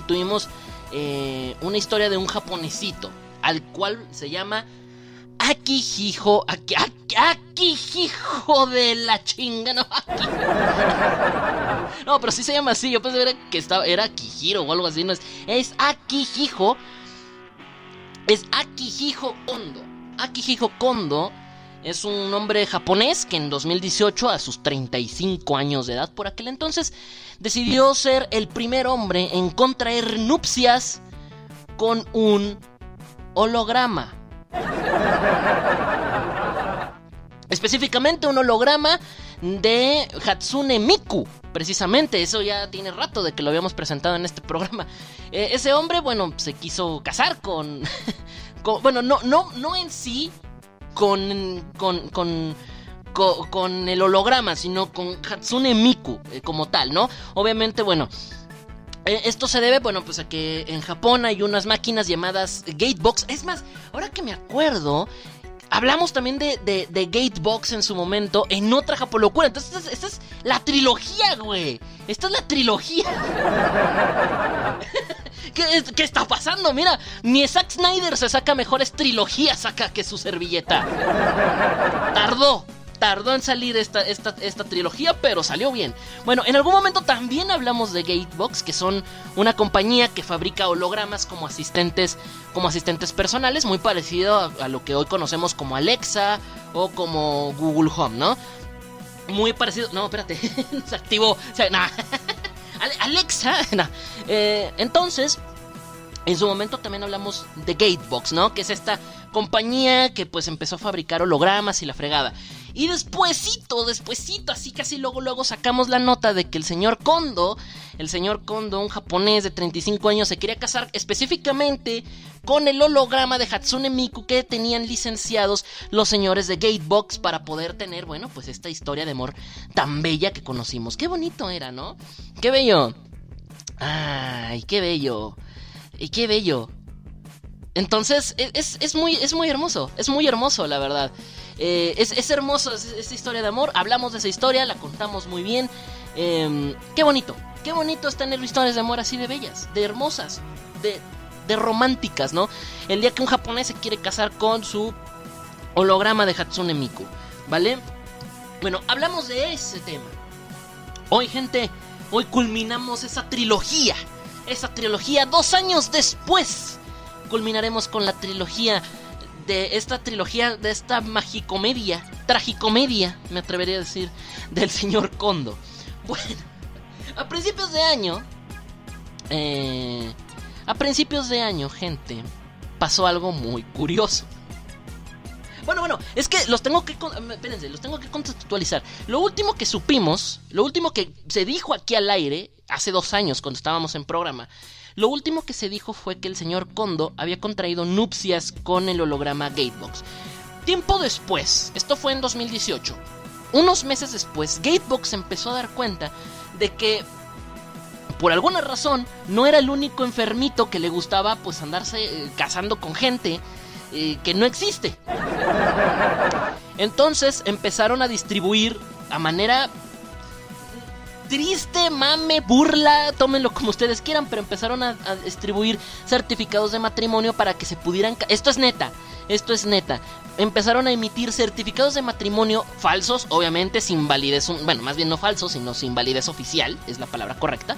tuvimos eh, una historia de un japonesito, al cual se llama Aquí, hijo, aquí, hijo de la chinga, no, aquí. No, pero sí se llama así. Yo pensé que estaba, era Akihiro o algo así. No es, es Akihiko. Es Akihiko Kondo. Akihiko Kondo es un hombre japonés que en 2018, a sus 35 años de edad por aquel entonces, decidió ser el primer hombre en contraer nupcias con un holograma. Específicamente un holograma de Hatsune Miku. Precisamente, eso ya tiene rato de que lo habíamos presentado en este programa. Eh, ese hombre, bueno, se quiso casar con, bueno, no, no, no en sí con, con, con, con, el holograma, sino con Hatsune Miku eh, como tal, ¿no? Obviamente, bueno, esto se debe, bueno, pues a que en Japón hay unas máquinas llamadas Gatebox. Es más, ahora que me acuerdo, hablamos también de, de, Gatebox en su momento en otra Japolocura. Entonces, esta es, la trilogía, güey. Esta es la trilogía. ¿Qué, ¿Qué, está pasando? Mira, ni Zack Snyder se saca mejores trilogías acá que su servilleta. Tardó, tardó en salir esta, esta, esta trilogía, pero salió bien. Bueno, en algún momento también hablamos de Gatebox, que son una compañía que fabrica hologramas como asistentes, como asistentes personales, muy parecido a, lo que hoy conocemos como Alexa o como Google Home, ¿no? Muy parecido. No, espérate. se activó. O sea, nah. Ale- Alexa. nah. Eh, entonces, en su momento también hablamos de Gatebox, ¿no? Que es esta compañía que pues empezó a fabricar hologramas y la fregada. Y despuesito, despuesito, así casi luego, luego sacamos la nota de que el señor Kondo, el señor Kondo, un japonés de 35 años, se quería casar específicamente con el holograma de Hatsune Miku que tenían licenciados los señores de Gatebox para poder tener, bueno, pues esta historia de amor tan bella que conocimos. Qué bonito era, ¿no? Qué bello. Ay, qué bello. Y qué bello. Entonces, e- es, es muy, es muy hermoso, es muy hermoso, la verdad. Eh, es, es hermoso es- esa historia de amor, hablamos de esa historia, la contamos muy bien. Em, qué bonito, qué bonito es tener historias de amor así de bellas, de hermosas, de, de románticas, ¿no? El día que un japonés se quiere casar con su holograma de Hatsune Miku, ¿vale? Bueno, hablamos de ese tema. Hoy, gente, hoy culminamos esa trilogía. Esa trilogía dos años después. Culminaremos con la trilogía de esta trilogía, de esta magicomedia, tragicomedia, me atrevería a decir, del señor Kondo. Bueno, a principios de año, eh, a principios de año, gente, pasó algo muy curioso. Bueno, bueno, es que los tengo que. con- Espérense, los tengo que contextualizar. Lo último que supimos, lo último que se dijo aquí al aire, hace dos años, cuando estábamos en programa, lo último que se dijo fue que el señor Kondo había contraído nupcias con el holograma Gatebox. Tiempo después, esto fue en 2018, unos meses después, Gatebox empezó a dar cuenta de que por alguna razón no era el único enfermito que le gustaba pues andarse eh, casando con gente eh, que no existe. Entonces empezaron a distribuir a manera triste, mame, burla, tómenlo como ustedes quieran, pero empezaron a, a distribuir certificados de matrimonio para que se pudieran... Esto es neta, esto es neta. Empezaron a emitir certificados de matrimonio falsos, obviamente sin validez, bueno, más bien no falsos, sino sin validez oficial, es la palabra correcta.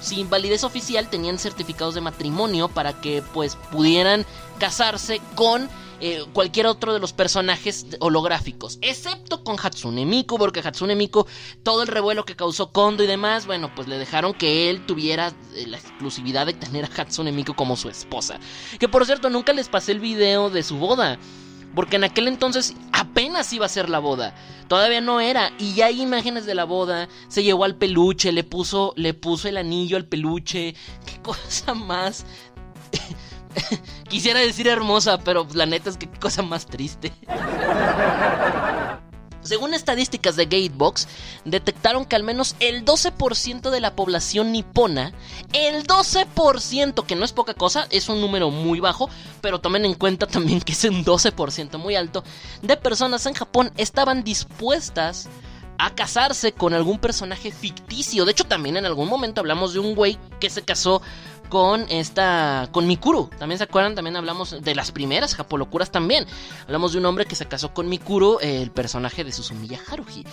Sin validez oficial tenían certificados de matrimonio para que pues pudieran casarse con eh, cualquier otro de los personajes holográficos, excepto con Hatsune Miku, porque Hatsune Miku, todo el revuelo que causó Kondo y demás, bueno, pues le dejaron que él tuviera eh, la exclusividad de tener a Hatsune Miku como su esposa. Que por cierto, nunca les pasé el video de su boda. Porque en aquel entonces apenas iba a ser la boda. Todavía no era. Y ya hay imágenes de la boda. Se llevó al peluche. Le puso. Le puso el anillo al peluche. Qué cosa más. Quisiera decir hermosa, pero la neta es que qué cosa más triste. Según estadísticas de Gatebox, detectaron que al menos el 12% de la población nipona, el 12%, que no es poca cosa, es un número muy bajo, pero tomen en cuenta también que es un 12% muy alto, de personas en Japón estaban dispuestas a casarse con algún personaje ficticio. De hecho, también en algún momento hablamos de un güey que se casó con esta con Mikuru. También se acuerdan, también hablamos de las primeras japolocuras también. Hablamos de un hombre que se casó con Mikuru, el personaje de Susumiya Haruhi.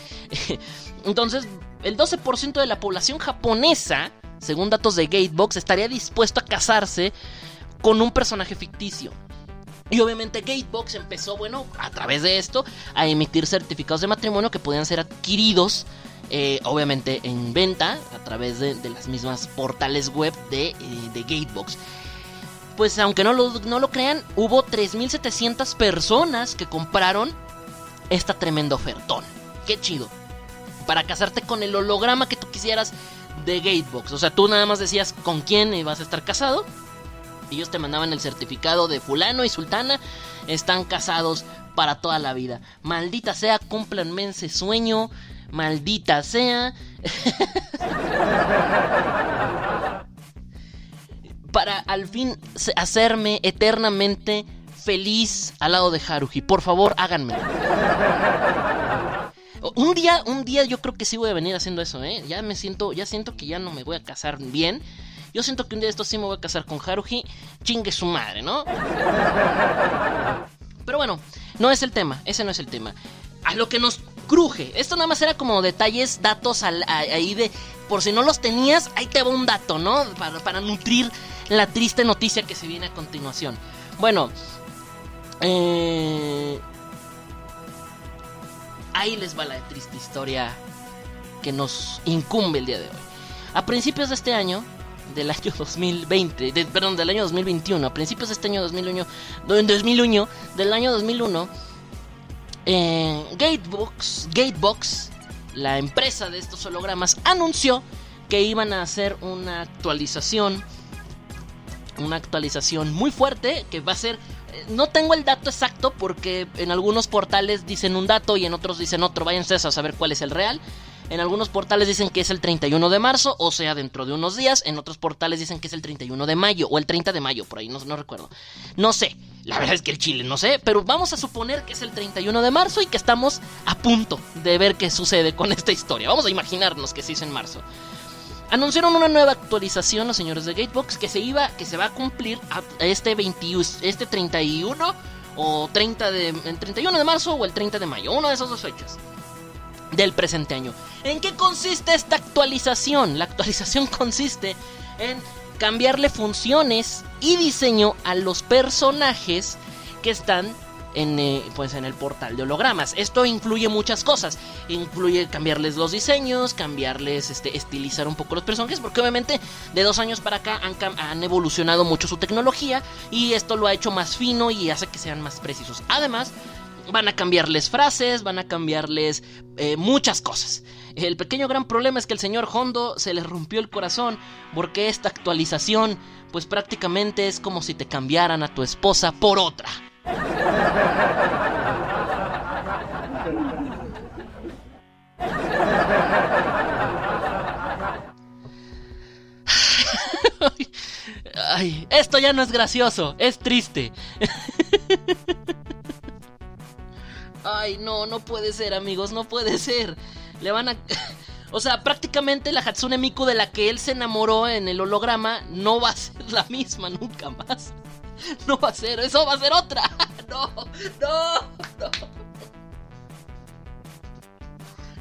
Entonces, el 12% de la población japonesa, según datos de Gatebox, estaría dispuesto a casarse con un personaje ficticio. Y obviamente Gatebox empezó, bueno, a través de esto, a emitir certificados de matrimonio que podían ser adquiridos, eh, obviamente en venta, a través de, las mismas portales web de, eh, de Gatebox. Pues aunque no lo, no lo crean, hubo 3.700 personas que compraron esta tremenda ofertón. Qué chido. Para casarte con el holograma que tú quisieras de Gatebox. O sea, tú nada más decías con quién ibas a estar casado. Ellos te mandaban el certificado de fulano y sultana. Están casados para toda la vida. Maldita sea, cúmplanme ese sueño. Maldita sea. para al fin hacerme eternamente feliz al lado de Haruhi. Por favor, háganme. Un día, un día yo creo que sí voy a venir haciendo eso, ¿eh? Ya me siento, ya siento que ya no me voy a casar bien. Yo siento que un día de estos sí me voy a casar con Haruhi. Chingue su madre, ¿no? Pero bueno, no es el tema, ese no es el tema. A lo que nos cruje. Esto nada más era como detalles, datos ahí de... Por si no los tenías, ahí te va un dato, ¿no? Para, para nutrir la triste noticia que se viene a continuación. Bueno, eh, ahí les va la triste historia que nos incumbe el día de hoy. A principios de este año, del año 2020, perdón, del año 2021, a principios de este año 2001, 2001 del año 2001, Gatebox, Gatebox, la empresa de estos hologramas, anunció que iban a hacer una actualización, una actualización muy fuerte que va a ser eh, no tengo el dato exacto porque en algunos portales dicen un dato y en otros dicen otro. Váyanse a saber cuál es el real. En algunos portales dicen que es el 31 de marzo, o sea, dentro de unos días. En otros portales dicen que es el 31 de mayo, o el 30 de mayo, por ahí, no, no recuerdo. No sé, la verdad es que el Chile no sé, pero vamos a suponer que es el 31 de marzo y que estamos a punto de ver qué sucede con esta historia. Vamos a imaginarnos que se hizo en marzo. Anunciaron una nueva actualización los señores de Gatebox que se iba, que se va a cumplir este 21, este 31 o 30 de, el 31 de marzo o el 30 de mayo, una de esas dos fechas del presente año. ¿En qué consiste esta actualización? La actualización consiste en cambiarle funciones y diseño a los personajes que están en, eh, pues en el portal de hologramas. Esto incluye muchas cosas. Incluye cambiarles los diseños, cambiarles, este, estilizar un poco los personajes, porque obviamente de dos años para acá han, han evolucionado mucho su tecnología y esto lo ha hecho más fino y hace que sean más precisos. Además, van a cambiarles frases, van a cambiarles eh, muchas cosas. El pequeño gran problema es que el señor Hondo se le rompió el corazón porque esta actualización pues prácticamente es como si te cambiaran a tu esposa por otra. Ay, esto ya no es gracioso, es triste. Ay, no, no puede ser, amigos, no puede ser. Le van a... O sea, prácticamente la Hatsune Miku de la que él se enamoró en el holograma no va a ser la misma nunca más. No va a ser, eso va a ser otra. No, no, no.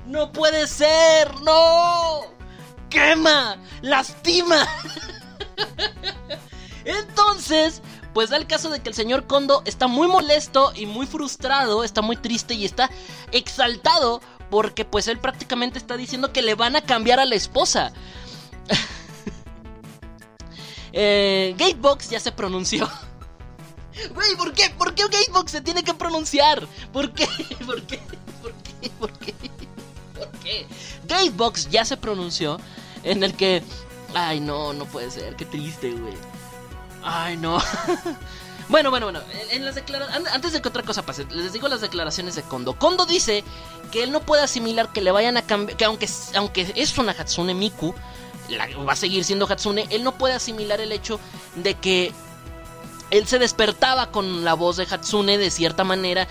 No puede ser, no. Quema, lastima. Entonces, pues da el caso de que el señor Kondo está muy molesto y muy frustrado, está muy triste y está exaltado porque pues él prácticamente está diciendo que le van a cambiar a la esposa. eh, Gatebox ya se pronunció. Güey, ¿por qué? ¿Por qué Gatebox se tiene que pronunciar? ¿Por qué? ¿Por qué? ¿Por qué? ¿Por qué? ¿Por qué? Gatebox ya se pronunció en el que... Ay, no, no puede ser, qué triste, güey. Ay, no. Bueno, bueno, bueno. En las. Antes de que otra cosa pase, les digo las declaraciones de Kondo. Kondo dice que él no puede asimilar que le vayan a cambiar. Que aunque, aunque es una Hatsune Miku, va a seguir siendo Hatsune. Él no puede asimilar el hecho de que él se despertaba con la voz de Hatsune de cierta manera,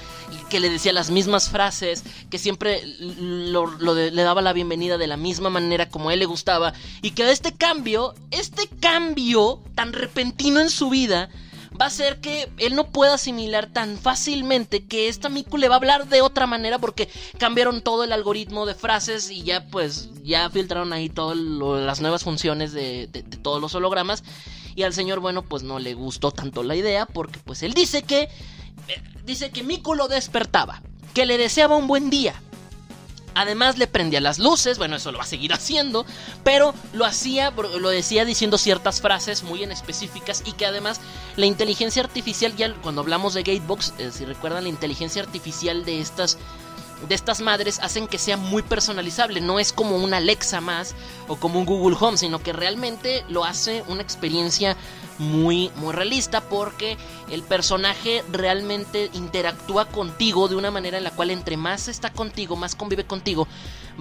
que le decía las mismas frases, que siempre le daba la bienvenida de la misma manera como a él le gustaba, y que este cambio, este cambio tan repentino en su vida, va a hacer que él no pueda asimilar tan fácilmente que esta Miku le va a hablar de otra manera porque cambiaron todo el algoritmo de frases y ya pues ya filtraron ahí todas las nuevas funciones de todos los hologramas y al señor, bueno, pues no le gustó tanto la idea porque pues él dice que... Eh, dice que Miku lo despertaba, que le deseaba un buen día. Además le prendía las luces, bueno, eso lo va a seguir haciendo, pero lo hacía, lo decía diciendo ciertas frases muy en específicas y que además la inteligencia artificial, ya cuando hablamos de Gatebox, eh, si recuerdan la inteligencia artificial de estas de estas madres hacen que sea muy personalizable. No es como una Alexa más o como un Google Home, sino que realmente lo hace una experiencia muy, muy realista porque el personaje realmente interactúa contigo de una manera en la cual entre más está contigo, más convive contigo,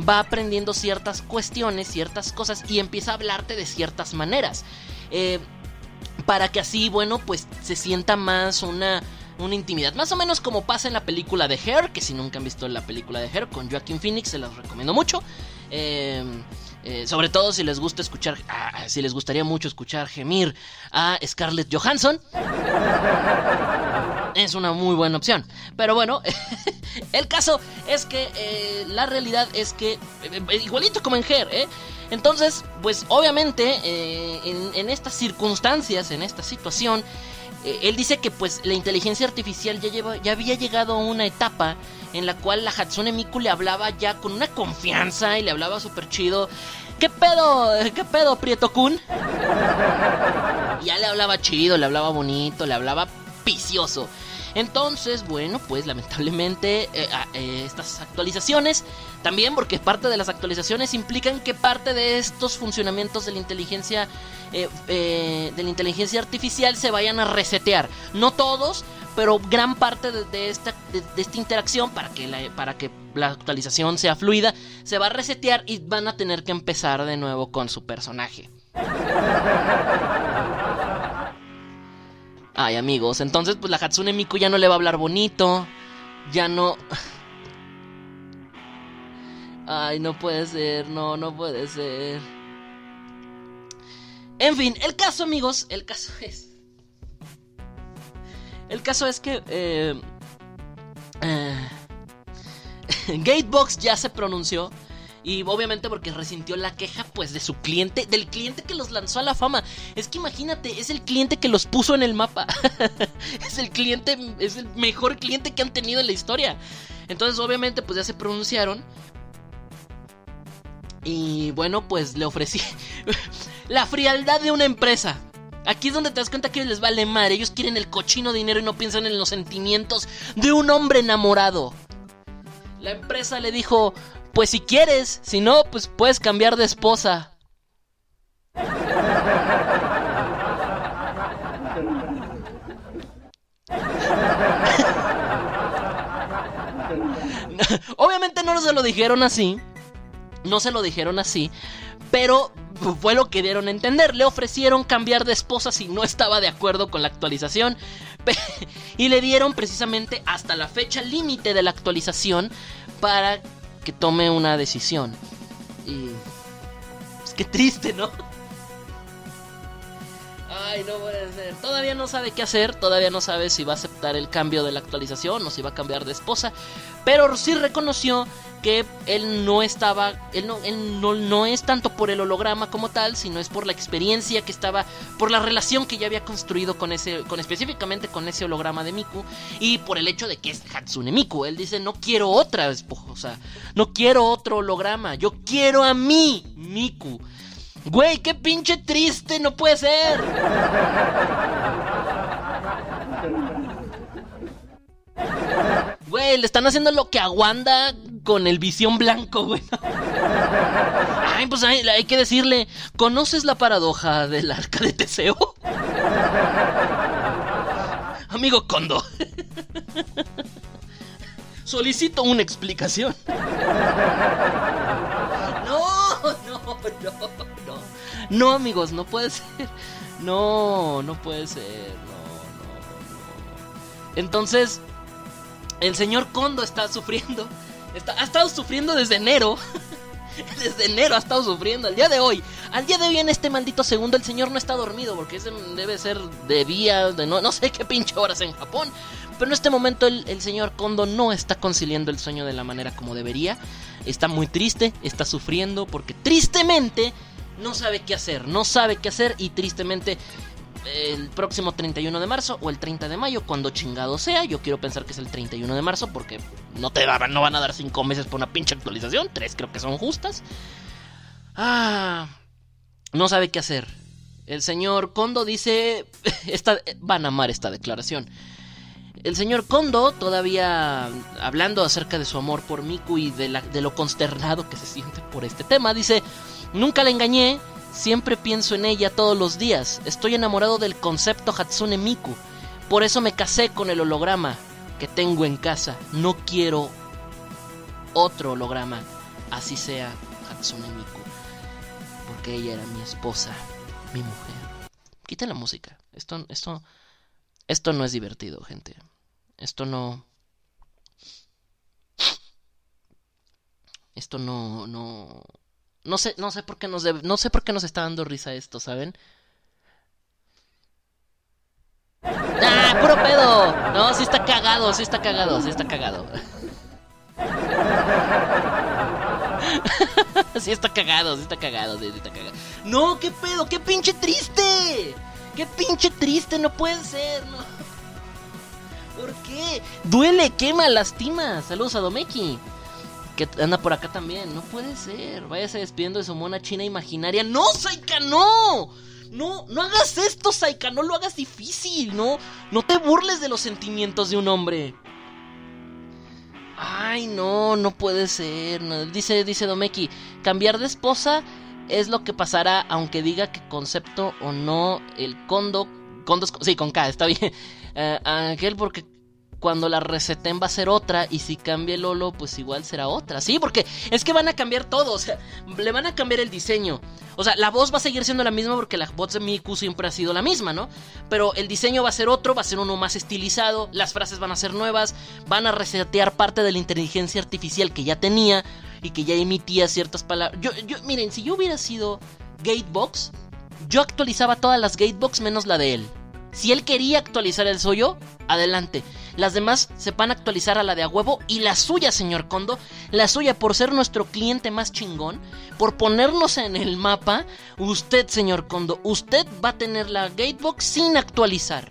va aprendiendo ciertas cuestiones, ciertas cosas y empieza a hablarte de ciertas maneras. Eh, para que así, bueno, pues se sienta más una una intimidad. Más o menos como pasa en la película de Hair, que si nunca han visto la película de Hair con Joaquin Phoenix, se las recomiendo mucho. Em, eh, sobre todo si les gusta escuchar, ah, si les gustaría mucho escuchar gemir a Scarlett Johansson. Es una muy buena opción. Pero bueno, El caso es que eh, la realidad es que, eh, igualito como en Her, ¿eh? Entonces, pues obviamente en, en estas circunstancias, en esta situación, eh, él dice que pues la inteligencia artificial ya, lleva, ya había llegado a una etapa en la cual la Hatsune Miku le hablaba ya con una confianza y le hablaba súper chido. ¿Qué pedo? ¿Qué pedo, Prieto Kun? Ya le hablaba chido, le hablaba bonito, le hablaba vicioso. Entonces, bueno, pues lamentablemente eh, eh, estas actualizaciones, también porque parte de las actualizaciones implican que parte de estos funcionamientos de la inteligencia, eh, eh, de la inteligencia artificial se vayan a resetear. No todos, pero gran parte de, esta, de esta interacción para que, la, para que la actualización sea fluida se va a resetear y van a tener que empezar de nuevo con su personaje. Ay, amigos, entonces pues la Hatsune Miku ya no le va a hablar bonito. Ya no. Ay, no puede ser, no, no puede ser. En fin, el caso, amigos, el caso es. El caso es que. Eh, eh, Gatebox ya se pronunció. Y obviamente porque resintió la queja pues de su cliente, del cliente que los lanzó a la fama. Es que imagínate, es el cliente que los puso en el mapa. es el cliente, es el mejor cliente que han tenido en la historia. Entonces obviamente pues ya se pronunciaron. Y bueno, pues le ofrecí la frialdad de una empresa. Aquí es donde te das cuenta que les vale madre. Ellos quieren el cochino dinero y no piensan en los sentimientos de un hombre enamorado. La empresa le dijo, pues si quieres, si no, pues puedes cambiar de esposa. Obviamente no se lo dijeron así. No se lo dijeron así. Pero fue lo que dieron a entender. Le ofrecieron cambiar de esposa si no estaba de acuerdo con la actualización. Y le dieron precisamente hasta la fecha límite de la actualización para que tome una decisión. Y... Es que triste, ¿no? Ay, no puede ser. Todavía no sabe qué hacer, todavía no sabe si va a aceptar el cambio de la actualización o si va a cambiar de esposa. Pero sí reconoció que él no estaba, él no, él no, no es tanto por el holograma como tal, sino es por la experiencia que estaba, por la relación que ya había construido con ese, con específicamente con ese holograma de Miku y por el hecho de que es Hatsune Miku. Él dice no quiero otra esposa, no quiero otro holograma, yo quiero a mí Miku. Güey, qué pinche triste, no puede ser. Güey, le están haciendo lo que aguanta con el visión blanco, güey. Ay, pues hay, hay que decirle, ¿conoces la paradoja del arca de Teseo? Amigo Kondo. Solicito una explicación. No, no, no, no. Amigos, no puede ser. No, no puede ser. No, no, no. Entonces, el señor Kondo está sufriendo. Está, ha estado sufriendo desde enero. Desde enero ha estado sufriendo. Al día de hoy. Al día de hoy en este maldito segundo el señor no está dormido. Porque ese debe ser de día. De no, no sé qué pinche horas en Japón. Pero en este momento el señor Kondo no está conciliando el sueño de la manera como debería. Está muy triste. Está sufriendo. Porque tristemente no sabe qué hacer. No sabe qué hacer. Y tristemente el próximo 31 de marzo o el 30 de mayo, cuando chingado sea. Yo quiero pensar que es el 31 de marzo porque no te van, no van a dar 5 meses por una pinche actualización. 3 creo que son justas. Ah, no sabe qué hacer. El señor Kondo dice, esta, van a amar esta declaración. El señor Kondo, todavía hablando acerca de su amor por Miku y de, la, de lo consternado que se siente por este tema, dice, nunca la engañé, Siempre pienso en ella todos los días. Estoy enamorado del concepto Hatsune Miku. Por eso me casé con el holograma que tengo en casa. No quiero otro holograma. Así sea Hatsune Miku. Porque ella era mi esposa, mi mujer. Quita la música. Esto, esto, esto no es divertido, gente. Esto no. Esto no, no, no sé, no sé por qué nos no sé por qué nos está dando risa esto, ¿saben? ¡Ah, puro pedo! No, sí está cagado, sí está cagado, sí está cagado. sí está cagado, sí está cagado, sí está cagado. No, qué pedo, qué pinche triste. Qué pinche triste, no puede ser, no. ¿Por qué? Duele, quema, lastima. Saludos a Domeki. Que anda por acá también. No puede ser. Váyase despidiendo de su mona china imaginaria. ¡No, Saika, no! No, no hagas esto, Saika. No lo hagas difícil. No, no te burles de los sentimientos de un hombre. Ay, no, no puede ser. No. Dice, dice Domeki, cambiar de esposa es lo que pasará aunque diga que concepto o no el condo... Condo, sí, con K, está bien. Uh, Ángel, porque cuando la reseten va a ser otra y si cambia el Lolo, pues igual será otra. Sí, porque es que van a cambiar todo, o sea, le van a cambiar el diseño. O sea, la voz va a seguir siendo la misma porque la voz de Miku siempre ha sido la misma, ¿no? Pero el diseño va a ser otro, va a ser uno más estilizado, las frases van a ser nuevas, van a resetear parte de la inteligencia artificial que ya tenía y que ya emitía ciertas palabras. Yo, miren, si yo hubiera sido Gatebox, yo actualizaba todas las Gatebox menos la de él. Si él quería actualizar el suyo, adelante. Las demás se van a actualizar a la de a huevo y la suya, señor Kondo, la suya por ser nuestro cliente más chingón, por ponernos en el mapa, usted, señor Kondo, usted va a tener la Gatebox sin actualizar.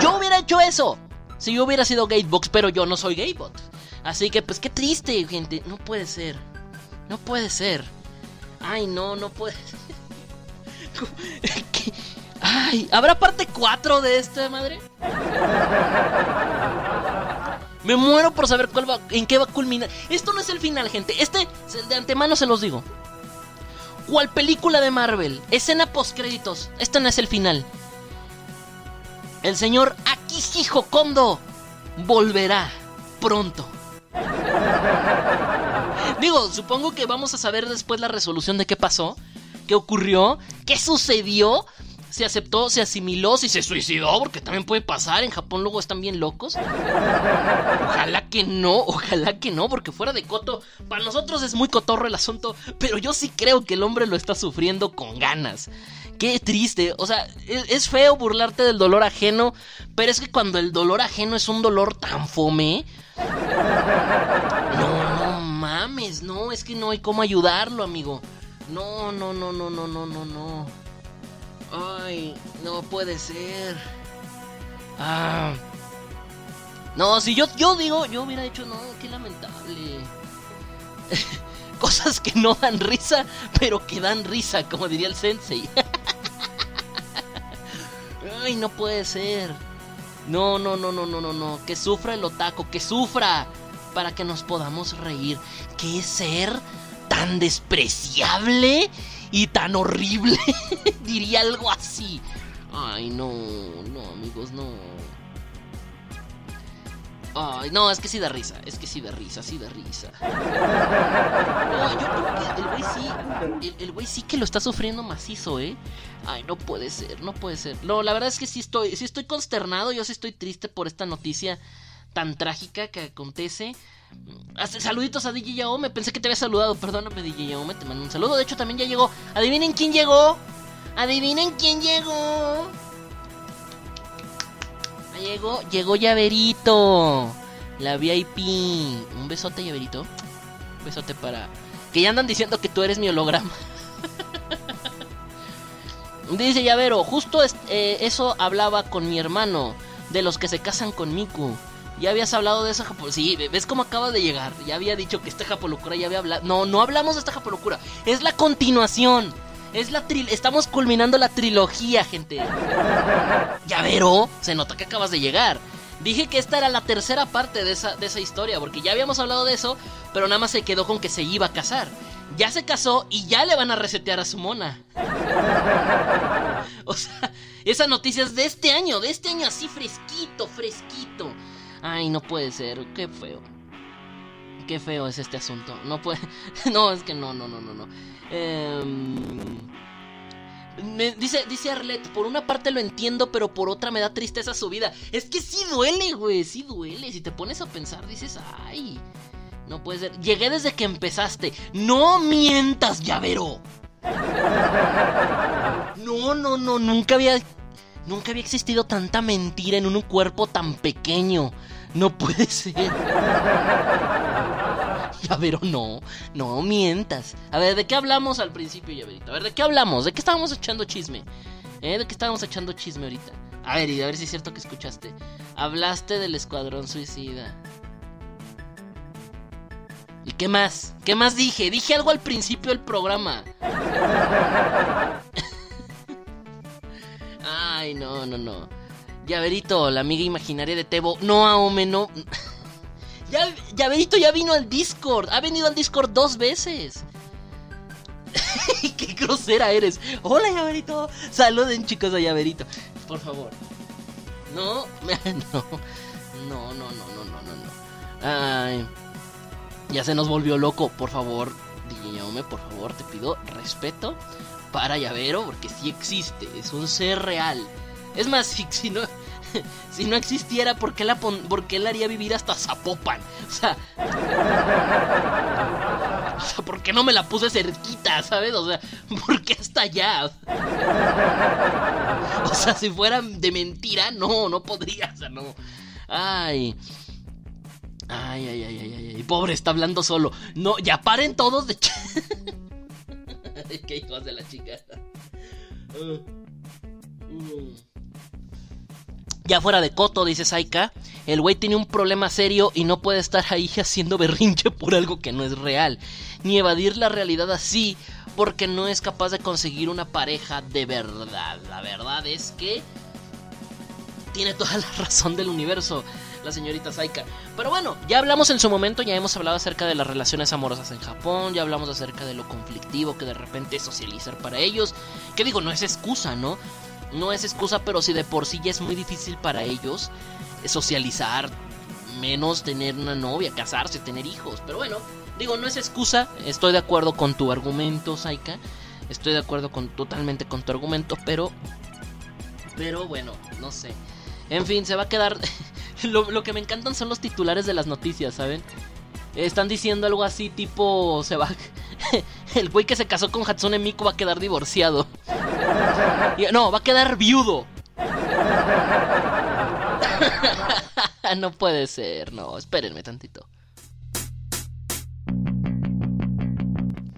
Yo hubiera hecho eso. Si yo hubiera sido Gatebox, pero yo no soy Gatebot. Así que pues qué triste, gente. No puede ser. No puede ser. Ay, no, no puede. ¿Qué? Ay, ¿habrá parte 4 de esta madre? Me muero por saber cuál va, en qué va a culminar. Esto no es el final, gente. Este, de antemano se los digo. ¿Cuál película de Marvel? Escena post créditos. Este no es el final. El señor Akihiko Kondo volverá pronto. Digo, supongo que vamos a saber después la resolución de qué pasó, qué ocurrió, qué sucedió se aceptó, se asimiló, si se suicidó, porque también puede pasar, en Japón luego están bien locos. Ojalá que no, ojalá que no, porque fuera de coto, para nosotros es muy cotorro el asunto, pero yo sí creo que el hombre lo está sufriendo con ganas. Qué triste, o sea, es, feo burlarte del dolor ajeno, pero es que cuando el dolor ajeno es un dolor tan fome... No, no mames, no, es que no hay cómo ayudarlo, amigo. No, no, no, no, no, no, no, no. Ay, no puede ser. Ah. No, si yo, yo digo, yo hubiera dicho, no, qué lamentable. Cosas que no dan risa, pero que dan risa, como diría el sensei. Ay, no puede ser. No, no, no, no, no, no, no. Que sufra el otaco, que sufra. Para que nos podamos reír. ¿Qué ser tan despreciable y tan horrible. Diría algo así. Ay, no, no, amigos, no. Ay, no, es que sí da risa, es que sí da risa, sí da risa. No, yo creo que el güey sí, el güey sí que lo está sufriendo macizo, ¿eh? Ay, no puede ser, no puede ser. No, la verdad es que sí estoy, sí estoy consternado, yo sí estoy triste por esta noticia tan trágica que acontece. Saluditos a DJ Yaome. Pensé que te había saludado. Perdóname, DJ Yaome. Te mando un saludo. De hecho, también ya llegó. Adivinen quién llegó. Adivinen quién llegó. Llegó, llegó Llaverito. La VIP. Un besote, Llaverito. Un besote para. Que ya andan diciendo que tú eres mi holograma. Dice Llavero, justo eh, eso hablaba con mi hermano. De los que se casan con Miku. Ya habías hablado de esa japolocura. Sí, ves cómo acaba de llegar. Ya había dicho que esta japolocura ya había hablado. No, no hablamos de esta japolocura. Es la continuación. Es la tri... Estamos culminando la trilogía, gente. Ya veró. Se nota que acabas de llegar. Dije que esta era la tercera parte de esa, de esa historia, porque ya habíamos hablado de eso, pero nada más se quedó con que se iba a casar. Ya se casó y ya le van a resetear a su mona. o sea, esa noticia es de este año, de este año así fresquito, fresquito. Ay, no puede ser, qué feo. Qué feo es este asunto. No puede. No, es que no, no, no, no, no. Em, dice, dice Arlet, por una parte lo entiendo, pero por otra me da tristeza su vida. Es que sí duele, güey, sí duele. Si te pones a pensar, dices, ay, no puede ser. Llegué desde que empezaste. No mientas, llavero. No, no, no, nunca había Nunca había existido tanta mentira en un cuerpo tan pequeño. No puede ser. Llavero, no, no mientas. A ver, ¿de qué hablamos al principio, Llaverito? A ver, ¿de qué hablamos? ¿De qué estábamos echando chisme? ¿Eh? ¿De qué estábamos echando chisme ahorita? A ver, y a ver si es cierto que escuchaste. Hablaste del escuadrón suicida. ¿Y qué más? ¿Qué más dije? Dije algo al principio del programa. Ay, no, no, no. Llaverito, la amiga imaginaria de Tebo. No, Aome, no. Ya, Llaverito ya vino al Discord. Ha venido al Discord dos veces. Qué grosera eres. Hola, Llaverito. Saluden, chicos, a Llaverito. Por favor. No, no. No, no, no, no, no, no. Ay. Ya se nos volvió loco. Por favor, Dígame, por favor, te pido respeto para Llavero, porque sí existe. Es un ser real. Es más, si, no. Si no existiera, ¿por qué, la pon- por qué la haría vivir hasta Zapopan? O sea. O sea, ¿por qué no me la puse cerquita, sabes? O sea, ¿por qué hasta allá? O sea, si fuera de mentira, no, no podría, o sea, no. Ay. Ay, ay, ay, ay, ay, ay. Pobre, está hablando solo. No, ya paren todos de... Qué hijos de la chica. Uh, mm. Ya fuera de coto, dice Saika, el güey tiene un problema serio y no puede estar ahí haciendo berrinche por algo que no es real, ni evadir la realidad así porque no es capaz de conseguir una pareja de verdad. La verdad es que tiene toda la razón del universo la señorita Saika. Pero bueno, ya hablamos en su momento, ya hemos hablado acerca de las relaciones amorosas en Japón, ya hablamos acerca de lo conflictivo que de repente es socializar para ellos. Que digo, no es excusa, ¿no? No es excusa, pero si de por sí ya es muy difícil para ellos eh, socializar, menos tener una novia, casarse, tener hijos. Pero bueno, digo, no es excusa, estoy de acuerdo con tu argumento, Saika. Estoy de acuerdo con totalmente con tu argumento, pero pero bueno, no sé. En fin, se va a quedar. lo, que me encantan son los titulares de las noticias, ¿saben? Están diciendo algo así tipo. Se va. El güey que se casó con Hatsune Miku va a quedar divorciado. No, va a quedar viudo. no puede ser, no, espérenme tantito.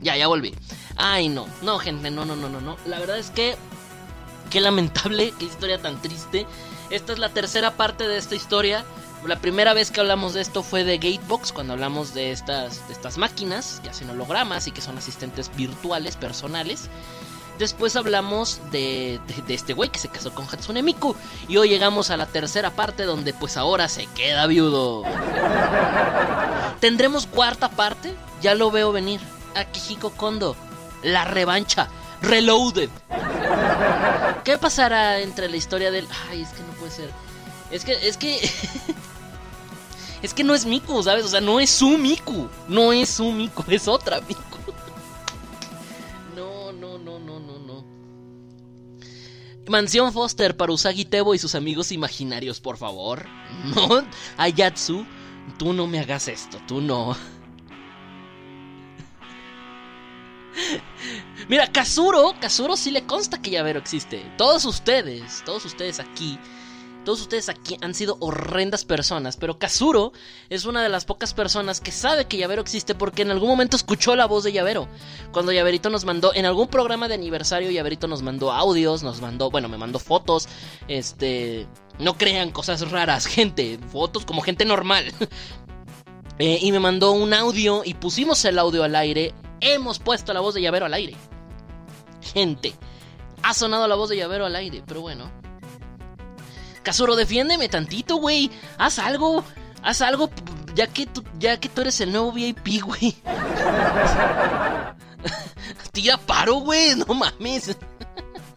Ya, ya volví. Ay, no, no, gente, no, no, no, no, no. La verdad es que Qué lamentable, qué historia tan triste. Esta es la tercera parte de esta historia. La primera vez que hablamos de esto fue de Gatebox, cuando hablamos de estas, de estas máquinas que hacen hologramas y que son asistentes virtuales, personales. Después hablamos de, de- este güey que se casó con Hatsune Miku. Y hoy llegamos a la tercera parte donde pues ahora se queda viudo. ¿Tendremos cuarta parte? Ya lo veo venir. Akihiko Kondo. La revancha. Reloaded. ¿Qué pasará entre la historia del... Ay, es que no puede ser. Es que, es que... es que no es Miku, ¿sabes? O sea, no es su Miku. No es su Miku, es otra Miku. No, no, no, no, no, no. Mansión Foster para Usagi Tebo y sus amigos imaginarios, por favor. No, Ayatsu, tú no me hagas esto, tú no. Mira, Kazuro, Kazuro sí le consta que Llavero existe. Todos ustedes, todos ustedes aquí, todos ustedes aquí han sido horrendas personas, pero Kazuro es una de las pocas personas que sabe que Llavero existe porque en algún momento escuchó la voz de Llavero. Cuando Llaverito nos mandó, en algún programa de aniversario, Llaverito nos mandó audios, nos mandó, bueno, me mandó fotos, este... No crean cosas raras, gente, fotos como gente normal. Eh, y me mandó un audio y pusimos el audio al aire. Hemos puesto la voz de Llavero al aire. Gente, ha sonado la voz de Llavero al aire, pero bueno. Kazuro, defiéndeme tantito, güey. Haz algo. Haz algo, ya que tú, ya que tú eres el nuevo VIP, güey. Tira paro, güey. No mames.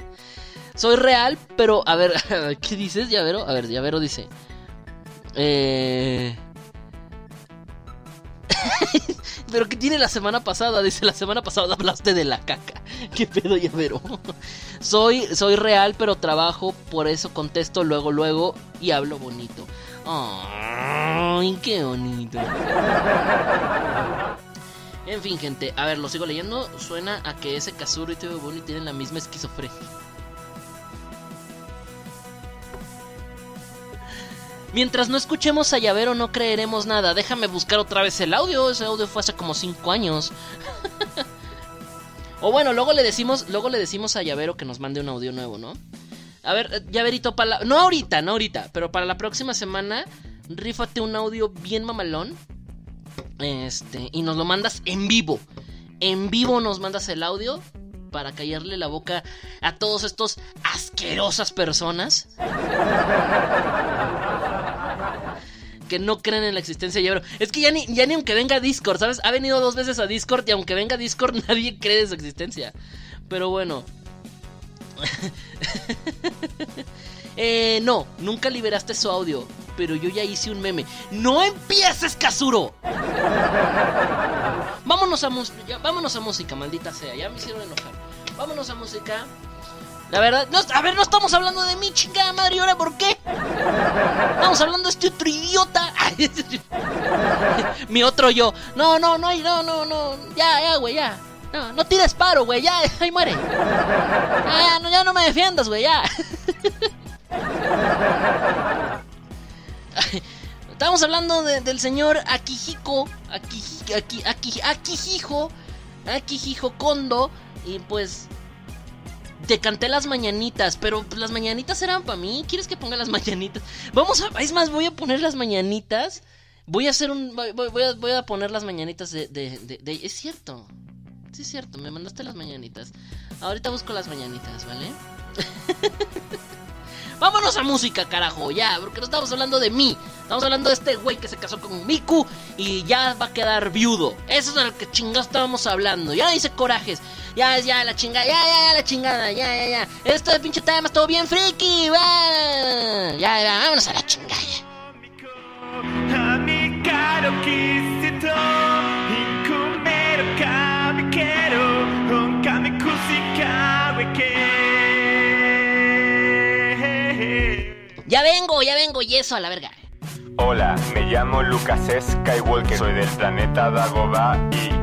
Soy real, pero a ver, ¿qué dices, Llavero? A ver, Llavero dice. Eh. Pero ¿qué tiene la semana pasada? Dice, la semana pasada hablaste de la caca. ¿Qué pedo, llavero? soy, soy real, pero trabajo, por eso contesto luego, luego y hablo bonito. Ay, qué bonito. En fin, gente, a ver, lo sigo leyendo. Suena a que ese Kazuro y Teo Boni tienen la misma esquizofrenia. Mientras no escuchemos a Llavero no creeremos nada. Déjame buscar otra vez el audio. Ese audio fue hace como 5 años. o bueno, luego le decimos, luego le decimos a Llavero que nos mande un audio nuevo, ¿no? A ver, eh, Llaverito, para la... no ahorita, no ahorita, pero para la próxima semana, rífate un audio bien mamalón. Este, y nos lo mandas en vivo. En vivo nos mandas el audio para callarle la boca a todos estos asquerosas personas que no creen en la existencia de Llavero. Es que ya ni, ya ni aunque venga Discord, ¿sabes? Ha venido dos veces a Discord y aunque venga Discord nadie cree en su existencia. Pero bueno. eh, no, nunca liberaste su audio. Pero yo ya hice un meme. ¡No empieces, Kazuro! vámonos, a vámonos a música, maldita sea. Ya me hicieron enojar. Vámonos a música. La verdad, no, a ver, no estamos hablando de mi chingada madre, ¿y ahora por qué? Estamos hablando de este otro idiota. mi otro yo. No, no, no, no, no, no. Ya, ya, güey, ya. No, no tires paro, güey, ya, ahí muere. Ya, ya, no, ya no me defiendas, güey, ya. Estamos hablando del señor Akihiko, Akihiko, Akihiko, Akihiko Kondo. Y pues te canté las mañanitas, pero las mañanitas eran para mí. ¿Quieres que ponga las mañanitas? Vamos a, es más, voy a poner las mañanitas. Voy a hacer un, voy, a, poner las mañanitas de, de, de, es cierto, sí es cierto, me mandaste las mañanitas. Ahorita busco las mañanitas, ¿vale? Vámonos a música, carajo, ya, porque no estamos hablando de mí. Estamos hablando de este güey que se casó con Miku y ya va a quedar viudo. Eso es de lo que chingados estábamos hablando. Ya dice corajes. Ya, ya, la chingada, ya, ya, ya, la chingada, ya, ya, ya. Esto de pinche tema todo bien friki. Ya, ya, vámonos a la chingada. Ya vengo, ya vengo, y eso a la verga. Hola, me llamo Lucas Skywalker, soy del planeta Dagobah y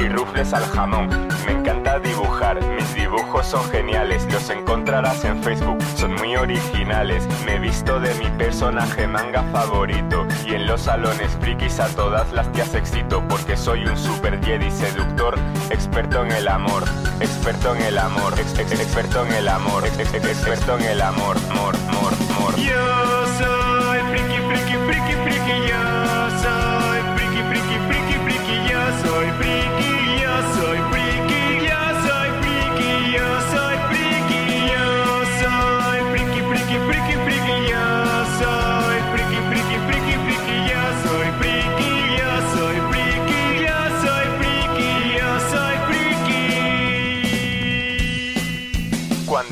y rufles al jamón. Me encanta dibujar, mis dibujos son geniales, los encontrarás en Facebook, son muy originales. Me he visto de mi personaje manga favorito y en los salones frikis a todas las tías excito porque soy un super Jedi seductor, experto en el amor, experto en el amor, experto en el amor, experto en el amor, amor, amor, amor. Yo soy friki, friki, friki, friki, yo soy friki, friki, friki, friki, yo soy friki,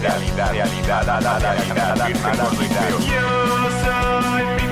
realidad, realidad, realidad, realidad, Yo soy friki, friki, friki,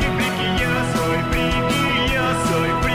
soy yo soy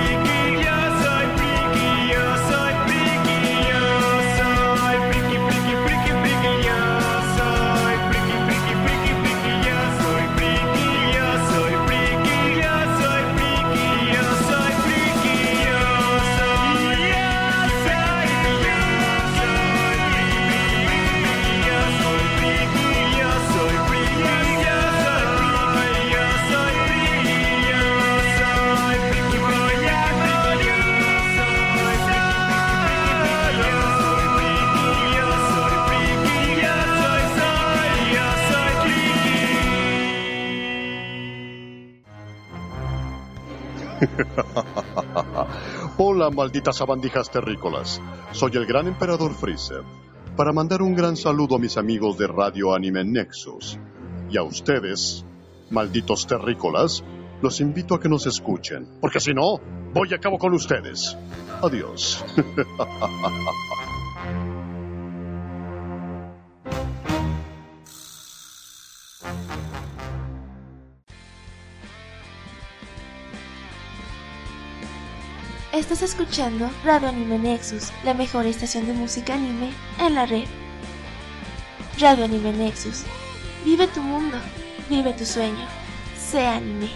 Hola, malditas sabandijas terrícolas. Soy el gran emperador Freezer. Para mandar un gran saludo a mis amigos de Radio Anime Nexus. Y a ustedes, malditos terrícolas, los invito a que nos escuchen. Porque si no, voy a cabo con ustedes. Adiós. Estás escuchando Radio Anime Nexus, la mejor estación de música anime en la red. Radio Anime Nexus. Vive tu mundo, vive tu sueño. Sé anime.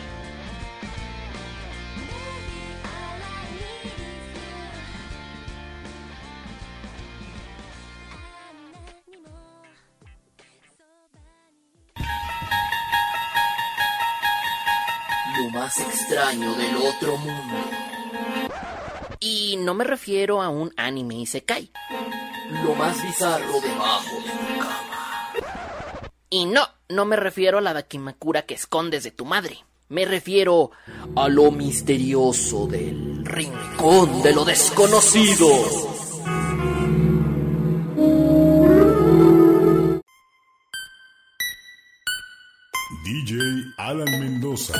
Lo más extraño del otro mundo. Y no me refiero a un anime isekai. Lo más bizarro debajo de tu cama. Y no, no me refiero a la Dakimakura que escondes de tu madre. Me refiero a lo misterioso del rincón de lo desconocido. DJ Alan Mendoza.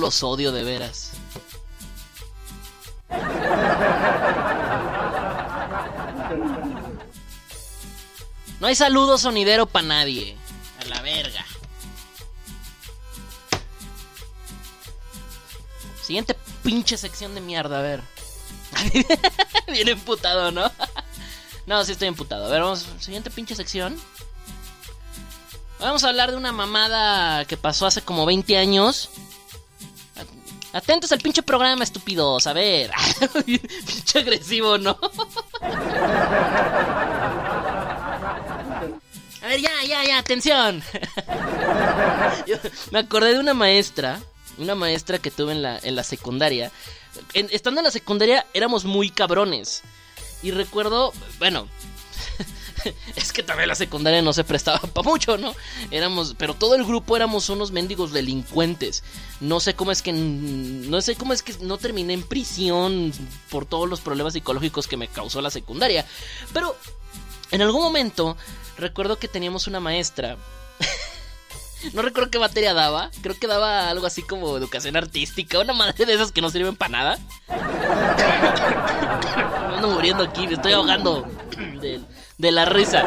Los odio de veras. No hay saludo sonidero para nadie. A la verga. Siguiente pinche sección de mierda, a ver. Bien emputado, ¿no? no, sí estoy emputado. A ver, vamos. Siguiente pinche sección. Vamos a hablar de una mamada que pasó hace como 20 años. Atentos al pinche programa, estúpidos. A ver. pinche agresivo, ¿no? A ver, ya, ya, ya, atención. Me acordé de una maestra, una maestra que tuve en la, en la secundaria. Estando en la secundaria éramos muy cabrones. Y recuerdo, bueno, es que también la secundaria no se prestaba para mucho, ¿no? Éramos, pero todo el grupo éramos unos mendigos delincuentes. No sé cómo es que no sé cómo es que no terminé en prisión por todos los problemas psicológicos que me causó la secundaria. Pero en algún momento recuerdo que teníamos una maestra. No recuerdo qué materia daba. Creo que daba algo así como educación artística. Una madre de esas que no sirven para nada. Me ando muriendo aquí, me estoy ahogando de, de la risa.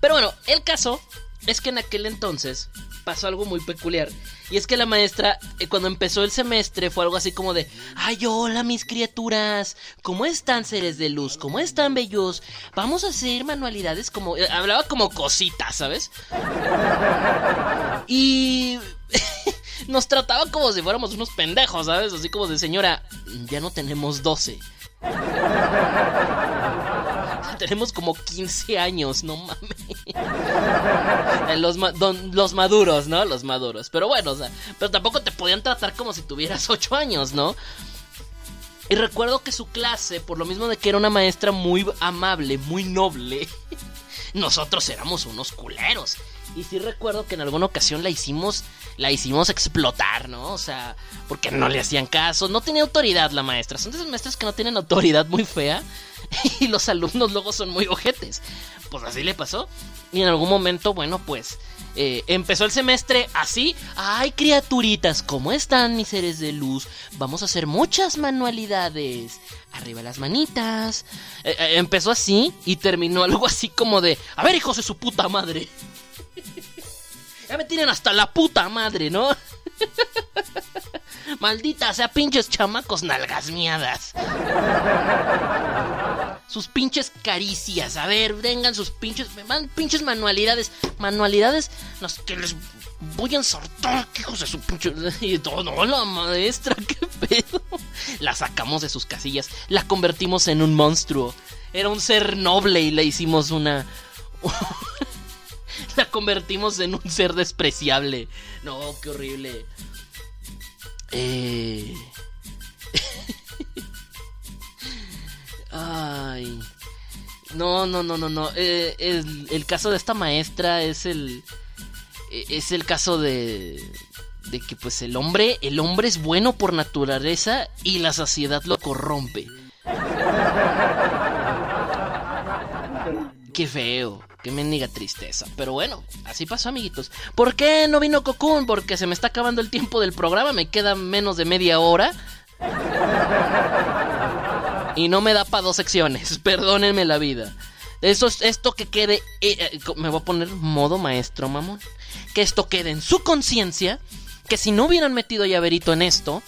Pero bueno, el caso es que en aquel entonces pasó algo muy peculiar. Y es que la maestra, eh, cuando empezó el semestre, fue algo así como de: Ay, hola, mis criaturas. ¿Cómo están, seres de luz? ¿Cómo están, bellos? Vamos a hacer manualidades como. eh, hablaba como cositas, ¿sabes? Y. Nos trataba como si fuéramos unos pendejos, ¿sabes? Así como de señora, ya no tenemos 12. Tenemos como 15 años, no mames. Los, los maduros, ¿no? Los maduros. Pero bueno, o sea, pero tampoco te podían tratar como si tuvieras 8 años, ¿no? Y recuerdo que su clase, por lo mismo de que era una maestra muy amable, muy noble, nosotros éramos unos culeros. Y sí recuerdo que en alguna ocasión la hicimos, la hicimos explotar, ¿no? O sea, porque no le hacían caso, no tenía autoridad la maestra. Son de esas que no tienen autoridad muy fea y los alumnos luego son muy ojetes. Pues así le pasó. Y en algún momento, bueno, pues eh, empezó el semestre así. Ay, criaturitas, ¿cómo están mis seres de luz? Vamos a hacer muchas manualidades. Arriba las manitas. Eh, eh, empezó así y terminó algo así como de, a ver, hijos de su puta madre. Ya me tienen hasta la puta madre, ¿no? Maldita sea, pinches chamacos nalgas miadas. Sus pinches caricias. A ver, vengan sus pinches. Van pinches manualidades. Manualidades. Las que les voy a ensartar. Que hijos de su pinche. Y todo, no, la maestra, qué pedo. La sacamos de sus casillas. La convertimos en un monstruo. Era un ser noble y le hicimos una. la convertimos en un ser despreciable. No, qué horrible. Eh... Ay. No, no, no, no, no. Eh, el, caso de esta maestra es el. Es el caso de. De que pues el hombre. El hombre es bueno por naturaleza y la sociedad lo corrompe. Qué feo. Qué mendiga tristeza. Pero bueno, así pasó, amiguitos. ¿Por qué no vino Cocoon? Porque se me está acabando el tiempo del programa. Me queda menos de media hora. Y no me da para dos secciones. Perdónenme la vida. Eso es esto que quede. eh, eh, me voy a poner modo maestro, mamón. Que esto quede en su conciencia. Que si no hubieran metido llaverito en esto.